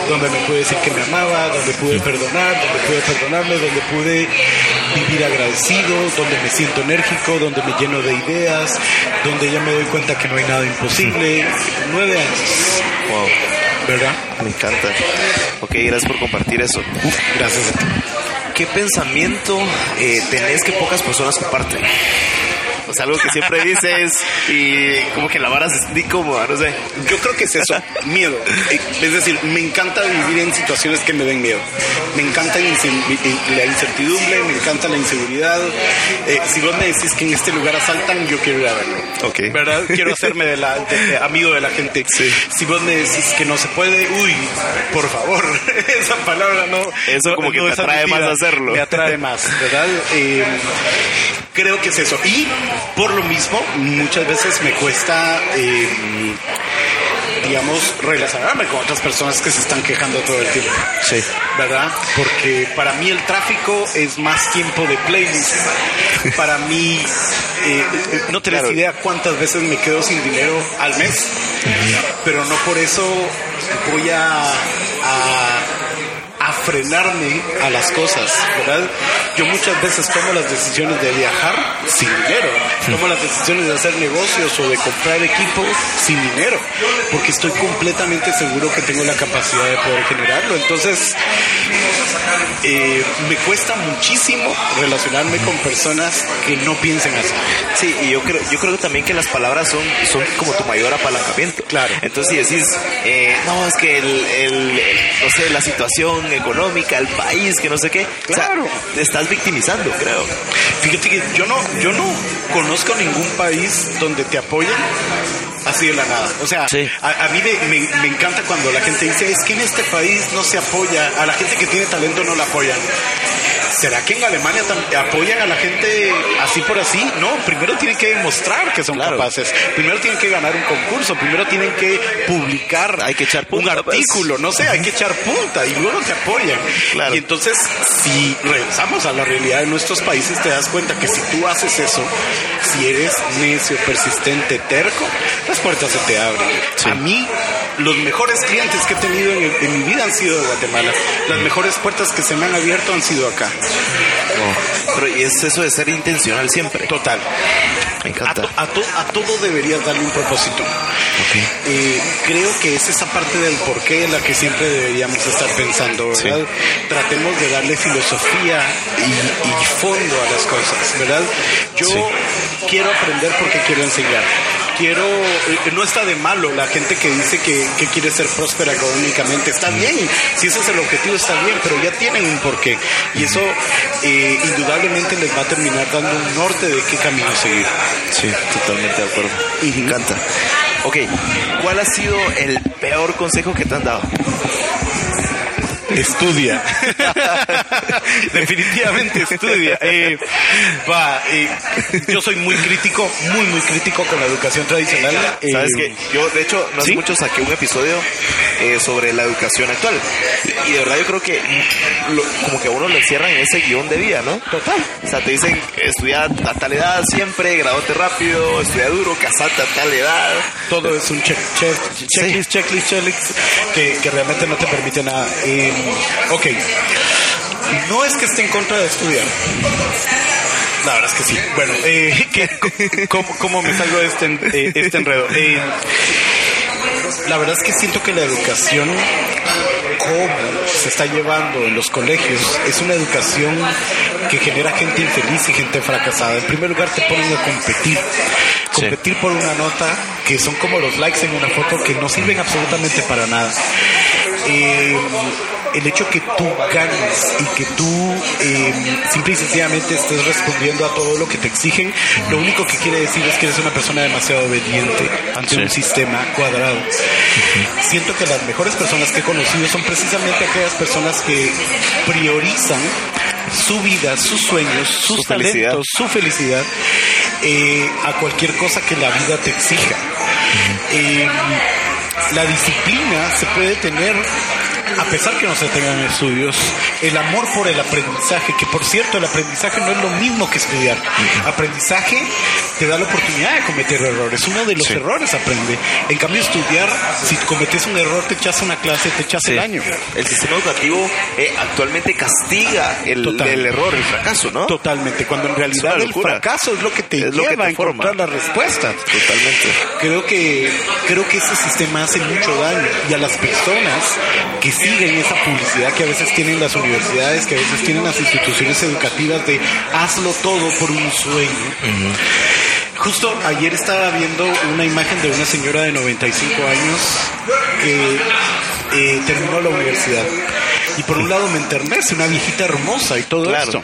donde me pude decir que me amaba, donde pude perdonar, donde pude perdonarme, donde pude vivir agradecido, donde me siento enérgico, donde me lleno de ideas, donde ya me doy cuenta que no hay nada imposible. Nueve años. Wow. ¿Verdad? Me encanta. Ok, gracias por compartir eso. Gracias ¿Qué pensamiento eh, tenés que pocas personas comparten? O sea, algo que siempre dices y como que la vara es incómoda, no sé. Yo creo que es eso, miedo. Es decir, me encanta vivir en situaciones que me den miedo. Me encanta la incertidumbre, me encanta la inseguridad. Eh, si vos me decís que en este lugar asaltan, yo quiero ir a verlo. Ok. ¿Verdad? Quiero hacerme de la, amigo de la gente. Sí. Si vos me decís que no se puede, uy, por favor, esa palabra no. Eso como que me atrae más hacerlo. Me atrae más, ¿verdad? Eh, creo que es eso. Y por lo mismo, muchas veces me cuesta, eh, digamos, relacionarme con otras personas que se están quejando todo el tiempo. Sí. ¿Verdad? Porque para mí el tráfico es más tiempo de playlist. Para mí, eh, no tenés idea cuántas veces me quedo sin dinero al mes, pero no por eso voy a a frenarme a las cosas, ¿verdad? Yo muchas veces tomo las decisiones de viajar sin dinero, tomo las decisiones de hacer negocios o de comprar equipo sin dinero, porque estoy completamente seguro que tengo la capacidad de poder generarlo. Entonces, eh, me cuesta muchísimo relacionarme con personas que no piensen así. Sí, y yo creo, yo creo también que las palabras son, son como tu mayor apalancamiento. Claro. Entonces, si decís, eh, no, es que el, el, no sé, la situación económica, el país, que no sé qué. Claro. te estás victimizando, creo. Fíjate que yo no, yo no conozco ningún país donde te apoyen así de la nada. O sea, a, mí me, me, encanta cuando la gente dice, es que en este país no se apoya, a la gente que tiene talento no la apoyan. ¿Será que en Alemania apoyan a la gente así por así? No, primero tienen que demostrar que son capaces. Primero tienen que ganar un concurso. Primero tienen que publicar hay que echar un pues. artículo. No sé, hay que echar punta y luego te apoyan. Y entonces, si regresamos a la realidad de nuestros países, te das cuenta que si tú haces eso, si eres necio, persistente, terco, las puertas se te abren. A mí, los mejores clientes que he tenido en, en mi vida han sido de Guatemala. Las mejores puertas que se me han abierto han sido acá. Pero y es eso de ser intencional siempre. Total. Me encanta. A, todo deberías darle un propósito. Eh, creo que es esa parte del porqué en la que siempre deberíamos estar pensando, ¿verdad? Tratemos de darle filosofía y, fondo a las cosas, ¿verdad? Yo quiero aprender porque quiero enseñar quiero, eh, no está de malo la gente que dice que, quiere ser próspera económicamente, está bien, si ese es el objetivo está bien, pero ya tienen un porqué y eso eh, indudablemente les va a terminar dando un norte de qué camino seguir. Sí, totalmente de acuerdo. Y me encanta. Ok, ¿cuál ha sido el peor consejo que te han dado? Estudia. Definitivamente estudia. Eh, va, eh, yo soy muy crítico, muy, muy crítico con la educación tradicional. Eh, Sabes que yo, de hecho, no hace mucho saqué un episodio sobre la educación actual. Y de verdad yo creo que como que a uno le cierran ese guion de vida, ¿no? Total. O sea, te dicen, estudia a tal edad siempre, graduate rápido, estudia duro, casate a tal edad. Todo es un check, checklist, checklist, checklist, que, que, realmente no te permite nada. ok, no es que esté en contra de estudiar. La verdad es que sí. Bueno, eh, ¿cómo, me salgo de este, eh, este enredo? Eh, la verdad es que siento que la educación cómo se está llevando en los colegios es una educación que genera gente infeliz y gente fracasada. En primer lugar te ponen a competir. Competir por una nota que son como los likes en una foto que no sirven absolutamente para nada. Eh, el hecho que tú ganes y que tú eh, simple y sencillamente estés respondiendo a todo lo que te exigen, lo único que quiere decir es que eres una persona demasiado obediente ante un sistema cuadrado. Siento que las mejores personas que he conocido son precisamente aquellas personas que priorizan su vida, sus sueños, sus talentos, su felicidad eh, a cualquier cosa que la vida te exija. Eh, la disciplina se puede tener a pesar que no se tengan estudios, el amor por el aprendizaje, que por cierto el aprendizaje no es lo mismo que estudiar. Aprendizaje te da la oportunidad de cometer errores. Uno de los errores aprende. En cambio, estudiar, si cometes un error, te echas una clase, te echas el año. El sistema educativo eh, actualmente castiga el, el, error, el fracaso, ¿no? Totalmente. Cuando en realidad el fracaso es lo que te lleva a encontrar las respuestas. Totalmente. Creo que, creo que ese sistema hace mucho daño y a las personas que siguen esa publicidad que a veces tienen las universidades, que a veces tienen las instituciones educativas de hazlo todo por un sueño. Justo ayer estaba viendo una imagen de una señora de 95 años que eh, terminó la universidad. Y por un lado me enternece, una viejita hermosa y todo esto.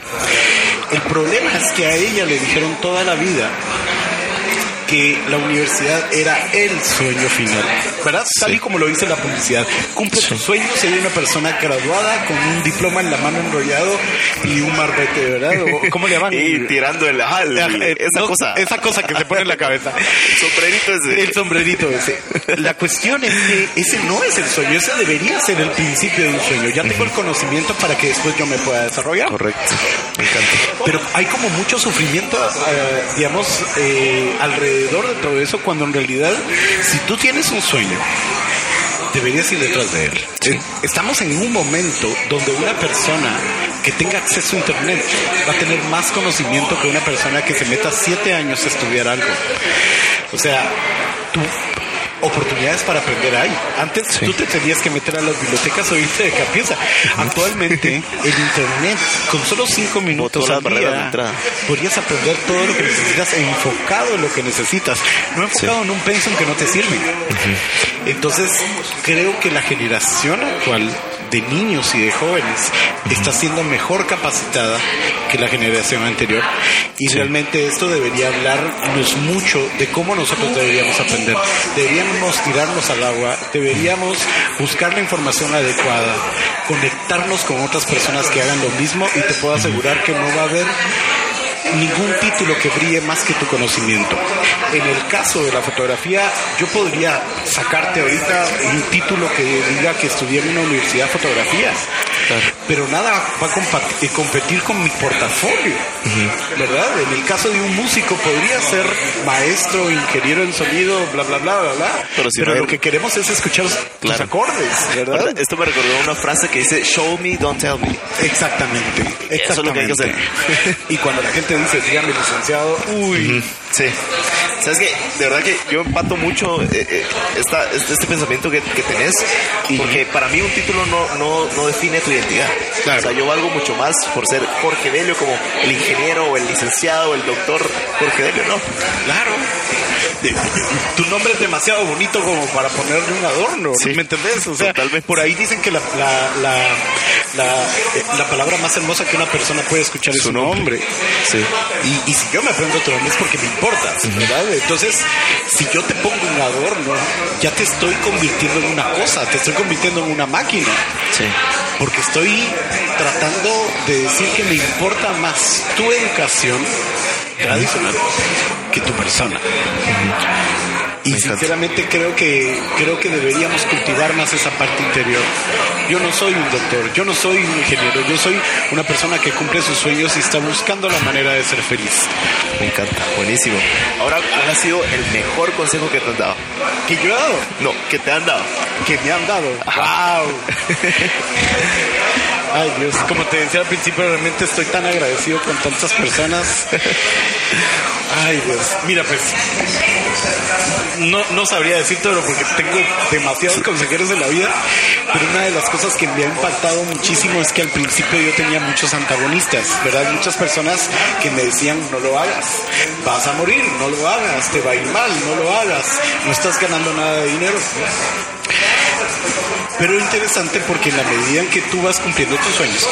El problema es que a ella le dijeron toda la vida que la universidad era el sueño final, ¿verdad? Tal y como lo dice la publicidad. Cumple su sueño, sería una persona graduada con un diploma en la mano enrollado y un marbete, ¿verdad? ¿Cómo le llaman? y tirando el, ah, esa cosa. Esa cosa que se pone en la cabeza. El sombrerito ese. El sombrerito ese. La cuestión es que ese no es el sueño, ese debería ser el principio de un sueño. Ya tengo el conocimiento para que después yo me pueda desarrollar. Correcto. Me encanta. Pero hay como mucho sufrimiento, eh, digamos, eh, alrededor alrededor de todo eso cuando en realidad si tú tienes un sueño deberías ir detrás de él. Eh, estamos en un momento donde una persona que tenga acceso a Internet va a tener más conocimiento que una persona que se meta siete años a estudiar algo. O sea, tú oportunidades para aprender hay. Antes tú te tenías que meter a las bibliotecas o irte de capieza. Actualmente, el Internet, con solo cinco minutos al día, podrías aprender todo lo que necesitas enfocado en lo que necesitas, no enfocado en un pensum que no te sirve. Entonces, creo que la generación actual de niños y de jóvenes está siendo mejor capacitada que la generación anterior y realmente esto debería hablarnos mucho de cómo nosotros deberíamos aprender. Deberíamos tirarnos al agua, deberíamos buscar la información adecuada, conectarnos con otras personas que hagan lo mismo y te puedo asegurar que no va a haber ningún título que brille más que tu conocimiento. En el caso de la fotografía, yo podría sacarte ahorita un título que diga que estudié en una universidad de fotografía, pero nada va a competir con mi portafolio, ¿verdad? En el caso de un músico podría ser maestro, ingeniero en sonido, bla, bla, bla, bla, bla. Pero, lo que queremos es escuchar los acordes, ¿verdad? Esto me recordó una frase que dice, show me, don't tell me. Exactamente. Exactamente. Eso es lo que hay que hacer. y cuando la gente dice, dígame licenciado, uy. Sí. Sabes que, de verdad que yo empato mucho eh, eh, esta, este, este, pensamiento que, que tenés, porque para mí un título no, no, no define tu identidad. O sea, yo valgo mucho más por ser Jorge Delio como el ingeniero o el licenciado o el doctor Jorge Delio, ¿no? Claro. Tu nombre es demasiado bonito como para ponerle un adorno, ¿me entendés? O sea, tal vez por ahí dicen que la, la, la, la, la palabra más hermosa que una persona puede escuchar es su nombre. Sí. Y, y, si yo me aprendo tu nombre es porque me importa, ¿verdad? Entonces, si yo te pongo un adorno, ya te estoy convirtiendo en una cosa, te estoy convirtiendo en una máquina. Sí. porque estoy tratando de decir que me importa más tu educación tradicional que tu persona. Y sinceramente creo que creo que deberíamos cultivar más esa parte interior. Yo no soy un doctor, yo no soy un ingeniero, yo soy una persona que cumple sus sueños y está buscando la manera de ser feliz. Me encanta, buenísimo. Ahora, ¿cuál ha sido el mejor consejo que te han dado? ¿Que yo he dado? No, que te han dado. Que me han dado. ¡Wow! Ay Dios, como te decía al principio, realmente estoy tan agradecido con tantas personas. Ay Dios, mira pues, no, no sabría decírtelo porque tengo demasiados consejeros en la vida, pero una de las cosas que me ha impactado muchísimo es que al principio yo tenía muchos antagonistas, ¿verdad? Muchas personas que me decían, no lo hagas, vas a morir, no lo hagas, te va a ir mal, no lo hagas, no estás ganando nada de dinero. Pero interesante porque en la medida en que tú vas cumpliendo tus sueños,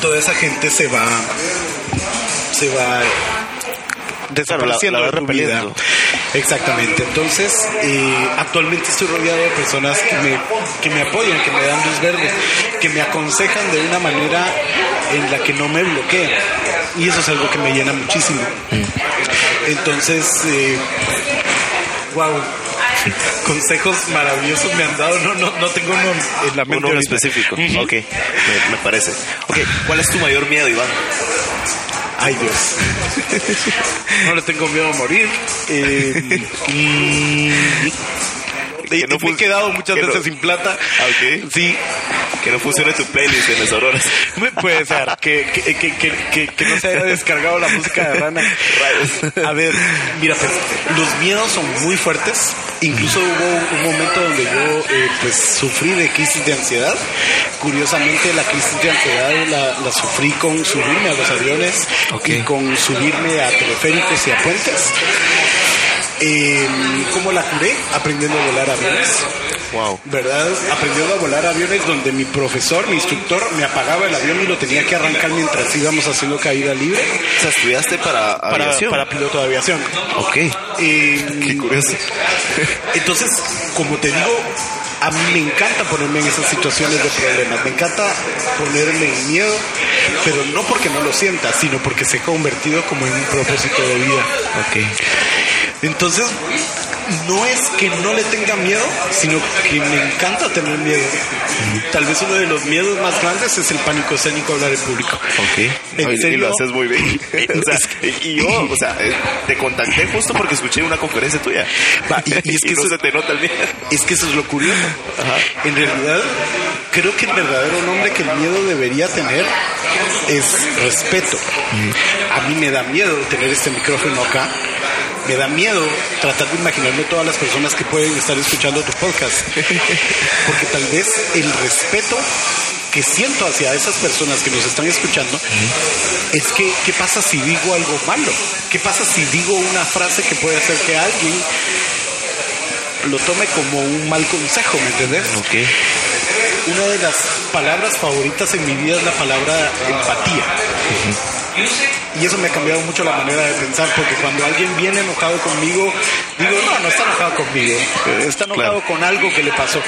toda esa gente se va, se va desapareciendo de tu vida. Exactamente. Entonces, eh, actualmente estoy rodeado de personas que me, que me apoyan, que me dan luz verde, que me aconsejan de una manera en la que no me bloquean. Y eso es algo que me llena muchísimo. Entonces, eh, wow consejos maravillosos me han dado. No, no, no tengo uno en la mente. Uno específico. Ok, me, parece. Ok, ¿cuál es tu mayor miedo, Iván? Ay Dios. no le tengo miedo a morir. Eh, que no me he quedado muchas veces sin plata. Okay. Sí. Que no funcione tu playlist en las auroras. Puede ser. Que, que, que, que, no se haya descargado la música de Rana. A ver, mira, pues, los miedos son muy fuertes. Incluso hubo un momento donde yo eh, pues sufrí de crisis de ansiedad. Curiosamente la crisis de ansiedad la, la sufrí con subirme a los aviones y con subirme a teleféricos y a puentes. Eh, ¿Cómo la curé? Aprendiendo a volar aviones. Wow. ¿Verdad? Aprendiendo a volar aviones donde mi profesor, mi instructor, me apagaba el avión y lo tenía que arrancar mientras íbamos haciendo caída libre. O sea, estudiaste para aviación. Para, piloto de aviación. Ok. Eh, Qué curioso. Entonces, como te digo, a mí me encanta ponerme en esas situaciones de problemas, me encanta ponerme en miedo, pero no porque no lo sienta, sino porque se ha convertido como en un propósito de vida. Ok. Entonces, no es que no le tenga miedo, sino que me encanta tener miedo. Tal vez uno de los miedos más grandes es el pánico escénico hablar en público. Ok. ¿En serio? Y lo haces muy bien. o sea, y yo, o sea, eh, te contacté justo porque escuché una conferencia tuya. y, es que eso, se te nota el miedo. Es que eso es lo curioso. En realidad, creo que el verdadero nombre que el miedo debería tener es respeto. A mí me da miedo tener este micrófono acá me da miedo tratar de imaginarme todas las personas que pueden estar escuchando tu podcast. Porque tal vez el respeto que siento hacia esas personas que nos están escuchando es que, ¿qué pasa si digo algo malo? ¿Qué pasa si digo una frase que puede hacer que alguien lo tome como un mal consejo, ¿me entiendes? Una de las palabras favoritas en mi vida es la palabra empatía. Y eso me ha cambiado mucho la manera de pensar, porque cuando alguien viene enojado conmigo, digo, no, no está enojado conmigo, está enojado con algo que le pasó.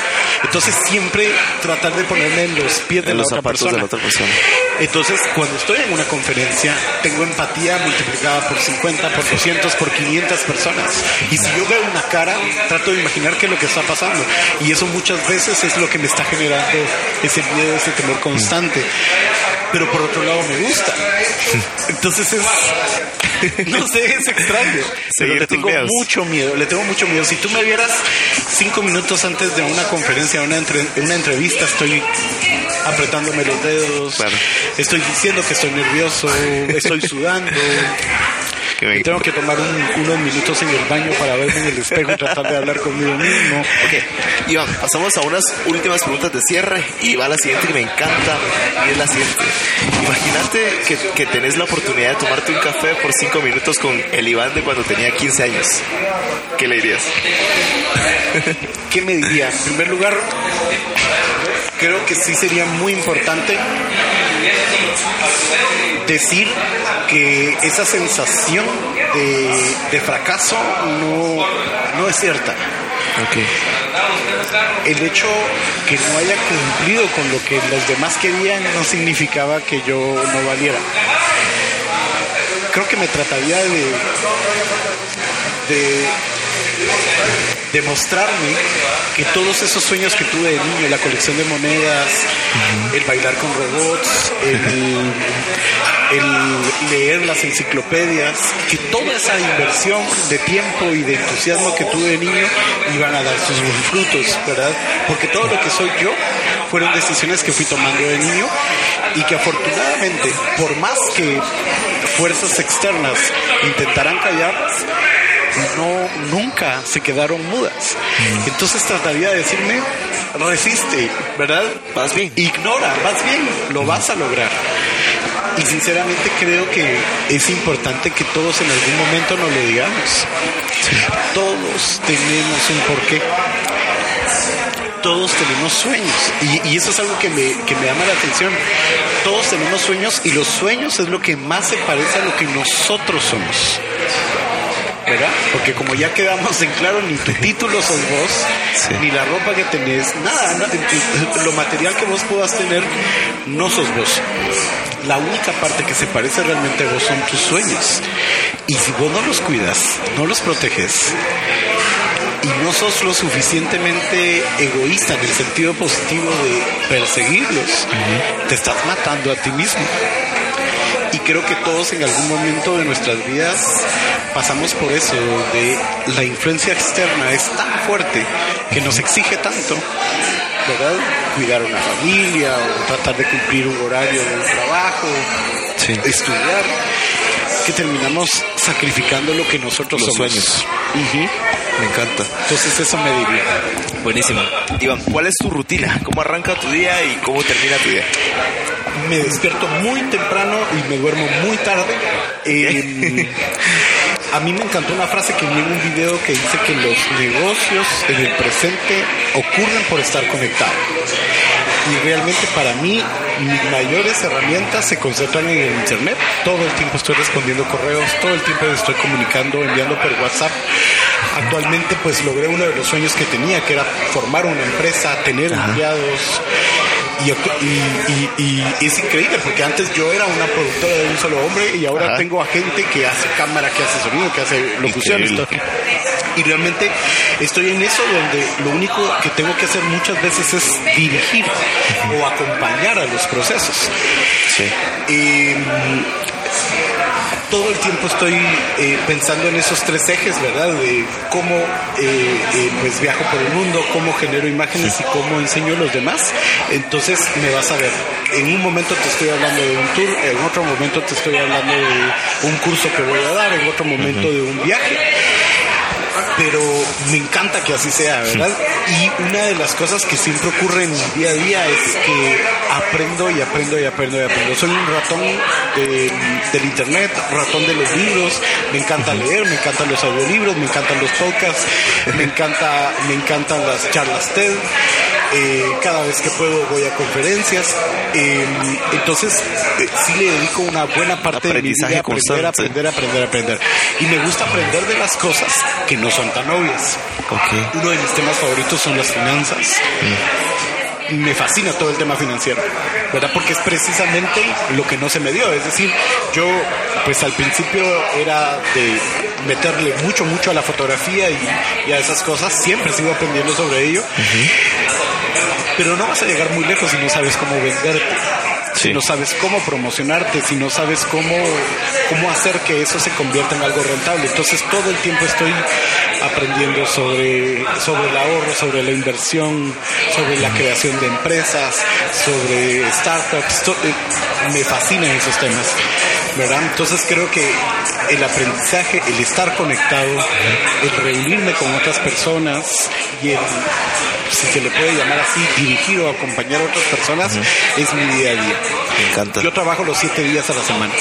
Entonces siempre tratar de ponerme en los pies de, la, otra persona. de la otra persona. Entonces cuando estoy en una conferencia, tengo empatía multiplicada por 50, por 200, por 500 personas. Y si yo veo una cara, trato de imaginar qué es lo que está pasando. Y eso muchas veces es lo que me está generando ese miedo, ese temor constante. Pero por otro lado me gusta. Entonces es, no sé, es extraño. Pero le tengo mucho miedo, le tengo mucho miedo. Si tú me vieras cinco minutos antes de una conferencia, una, una entrevista, estoy apretándome los dedos, estoy diciendo que estoy nervioso, estoy sudando. Tengo que tomar unos minutos en el baño para verme en el espejo y tratar de hablar conmigo mismo. Ok, Iván, pasamos a unas últimas preguntas de cierre y va la siguiente que me encanta y es la siguiente. Imagínate que, que tenés la oportunidad de tomarte un café por cinco minutos con el Iván de cuando tenía 15 años. ¿Qué le dirías? ¿Qué me diría? En primer lugar, creo que sí sería muy importante decir que esa sensación de, fracaso no, no es cierta. el hecho que no haya cumplido con lo que los demás querían no significaba que yo no valiera. Creo que me trataría de, de demostrarme que todos esos sueños que tuve de niño, la colección de monedas, el bailar con robots, el, el, leer las enciclopedias, que toda esa inversión de tiempo y de entusiasmo que tuve de niño iban a dar sus frutos, ¿verdad? Porque todo lo que soy yo fueron decisiones que fui tomando de niño y que afortunadamente, por más que fuerzas externas intentaran callar, no nunca se quedaron mudas. Mm. Entonces trataría de decirme, resiste, ¿verdad? Vas bien. Ignora, vas bien, lo vas a lograr. Y sinceramente creo que es importante que todos en algún momento nos lo digamos. Todos tenemos un porqué. Todos tenemos sueños. Y, eso es algo que me, que me llama la atención. Todos tenemos sueños y los sueños es lo que más se parece a lo que nosotros somos. Porque como ya quedamos en claro, ni tu título sos vos, ni la ropa que tenés, nada, lo material que vos puedas tener, no sos vos. La única parte que se parece realmente a vos son tus sueños. Y si vos no los cuidas, no los proteges, y no sos lo suficientemente egoísta en el sentido positivo de perseguirlos, te estás matando a ti mismo. Creo que todos en algún momento de nuestras vidas pasamos por eso, de la influencia externa es tan fuerte que nos exige tanto, ¿verdad? Cuidar una familia o tratar de cumplir un horario de un trabajo, estudiar, que terminamos sacrificando lo que nosotros Los sueños. Me encanta. Entonces eso me diría. Buenísimo. Iván, ¿cuál es tu rutina? ¿Cómo arranca tu día y cómo termina tu día? Me despierto muy temprano y me duermo muy tarde. Eh, a mí me encantó una frase que vi en un video que dice que los negocios en el presente ocurren por estar conectados. Y realmente para mí mis mayores herramientas se concentran en el Internet. Todo el tiempo estoy respondiendo correos, todo el tiempo estoy comunicando, enviando por WhatsApp. Actualmente pues logré uno de los sueños que tenía, que era formar una empresa, tener empleados, y, es increíble porque antes yo era una productora de un solo hombre y ahora tengo a gente que hace cámara, que hace sonido, que hace locución. Y realmente estoy en eso donde lo único que tengo que hacer muchas veces es dirigir o acompañar a los procesos. Sí. Em, todo el tiempo estoy eh, pensando en esos tres ejes, ¿verdad? De cómo eh, eh, pues viajo por el mundo, cómo genero imágenes y cómo enseño a los demás. Entonces me vas a ver. En un momento te estoy hablando de un tour, en otro momento te estoy hablando de un curso que voy a dar, en otro momento de un viaje pero me encanta que así sea, ¿verdad? Y una de las cosas que siempre ocurre en mi día a día es que aprendo y aprendo y aprendo y aprendo. Soy un ratón del internet, ratón de los libros, me encanta leer, me encantan los audiolibros, me encantan los podcasts, me encanta, me encantan las charlas TED. Eh, cada vez que puedo voy a conferencias. Eh, entonces, eh, sí le dedico una buena parte de mi vida a aprender, aprender, aprender, aprender. Y me gusta aprender de las cosas que no son tan obvias. Uno de mis temas favoritos son las finanzas. Me fascina todo el tema financiero, ¿verdad? Porque es precisamente lo que no se me dio. Es decir, yo, pues al principio era de meterle mucho, mucho a la fotografía y, a esas cosas. Siempre sigo aprendiendo sobre ello. Pero no vas a llegar muy lejos si no sabes cómo venderte si no sabes cómo promocionarte, si no sabes cómo, cómo hacer que eso se convierta en algo rentable. Entonces todo el tiempo estoy aprendiendo sobre, sobre el ahorro, sobre la inversión, sobre la creación de empresas, sobre startups. Eh, me fascinan esos temas. ¿verdad? Entonces creo que el aprendizaje, el estar conectado, el reunirme con otras personas y el, si se le puede llamar así, dirigir o acompañar a otras personas, es mi día a día. Me encanta. Yo trabajo los siete días a la semana.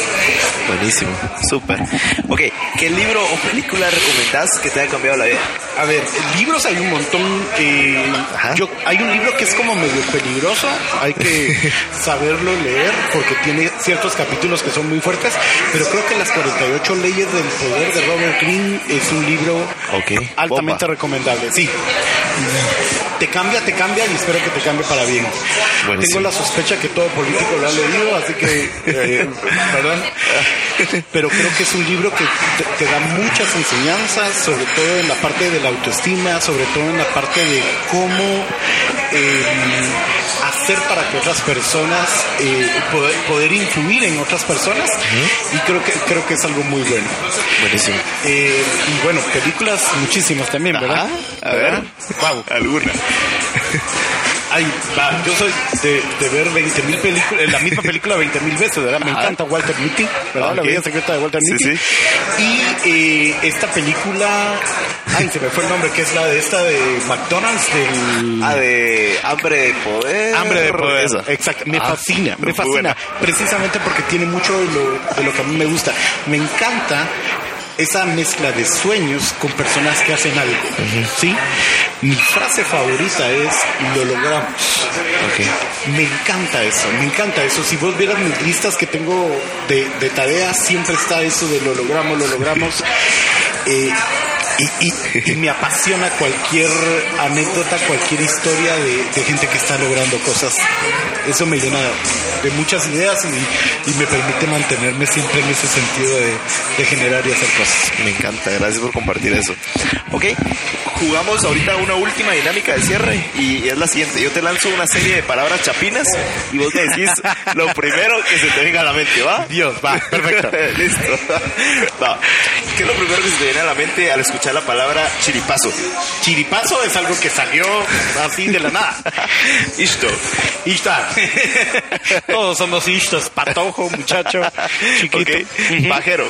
Buenísimo, súper. Ok, ¿qué libro o película recomendás que te haya cambiado la vida? A ver, libros hay un montón. Eh, yo, hay un libro que es como medio peligroso, hay que saberlo leer porque tiene ciertos capítulos que son muy fuertes, pero creo que las 48 leyes del poder de Robert Greene es un libro altamente recomendable. Sí. Te cambia, te cambia y espero que te cambie para bien. Tengo la sospecha que todo político lo ha leído, así que, eh, ¿verdad? Pero creo que es un libro que te, da muchas enseñanzas, sobre todo en la parte de la autoestima, sobre todo en la parte de cómo eh, hacer para que otras personas, eh, poder, influir en otras personas, y creo que, creo que es algo muy bueno. Buenísimo. y bueno, películas muchísimas también, ¿verdad? a ver, wow. alguna. Ay, va, yo soy de, de ver 20 mil películas, la misma película 20 mil veces, ¿verdad? Me encanta Walter Mitty, ¿verdad? La vida secreta de Walter Mitty. Sí, sí. Y eh, esta película, ay, se me fue el nombre, que es la de esta de McDonald's, del... Ah, de Hambre de Poder. Hambre de Poder, exacto. Me ah, fascina, me fascina. Precisamente porque tiene mucho de lo, de lo que a mí me gusta. Me encanta esa mezcla de sueños con personas que hacen algo. ¿Sí? Mi frase favorita es lo logramos. Me encanta eso, me encanta eso. Si vos vieras mis listas que tengo de, de tareas, siempre está eso de lo logramos, lo logramos. Eh, y, me apasiona cualquier anécdota, cualquier historia de, gente que está logrando cosas. Eso me llena de muchas ideas y, me permite mantenerme siempre en ese sentido de, generar y hacer cosas. Me encanta, gracias por compartir eso. Ok, jugamos ahorita una última dinámica de cierre y es la siguiente. Yo te lanzo una serie de palabras chapinas y vos me decís lo primero que se te venga a la mente, ¿va? Dios, va, perfecto. Listo. Va. ¿Qué es lo primero que se te viene a la mente al escuchar la palabra chiripazo. Chiripazo es algo que salió así de la nada. Isto. Ishtar. Todos somos ishtos. Patojo, muchacho, chiquito. Pajero.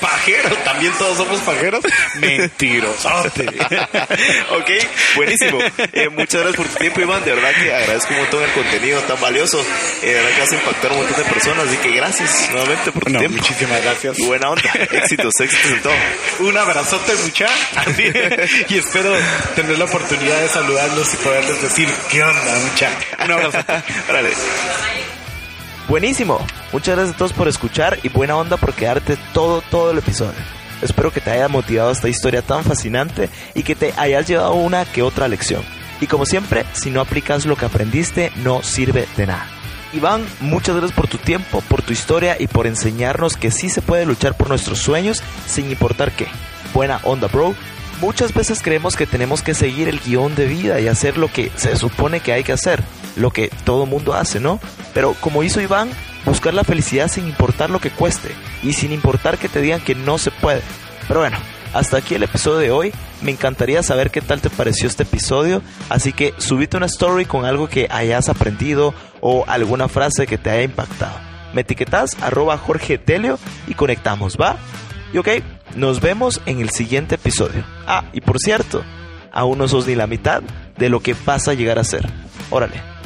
Pajero. También todos somos pajeros. Mentirosote. ok, buenísimo. Eh, muchas gracias por tu tiempo, Iván. De verdad que agradezco un montón el contenido tan valioso. Eh, de verdad que vas a impactar a un montón de personas. Así que gracias nuevamente por tu tiempo. Muchísimas gracias. Y buena onda. Éxitos, éxitos en todo. Un abrazote, y espero tener la oportunidad de saludarlos y poderles decir, ¿qué onda, mucha? Un abrazo. Buenísimo. Muchas gracias a todos por escuchar y buena onda por quedarte todo, todo el episodio. Espero que te haya motivado esta historia tan fascinante y que te hayas llevado una que otra lección. Y como siempre, si no aplicas lo que aprendiste, no sirve de nada. Iván, muchas gracias por tu tiempo, por tu historia y por enseñarnos que sí se puede luchar por nuestros sueños sin importar qué. Buena onda, bro. Muchas veces creemos que tenemos que seguir el guion de vida y hacer lo que se supone que hay que hacer, lo que todo mundo hace, ¿no? Pero como hizo Iván, buscar la felicidad sin importar lo que cueste y sin importar que te digan que no se puede. Pero bueno, hasta aquí el episodio de hoy. Me encantaría saber qué tal te pareció este episodio, así que subite una story con algo que hayas aprendido o alguna frase que te haya impactado. Me etiquetas arroba Jorge Telio y conectamos, ¿va? Y ok, nos vemos en el siguiente episodio. Ah, y por cierto, aún no sos ni la mitad de lo que vas a llegar a ser. Órale.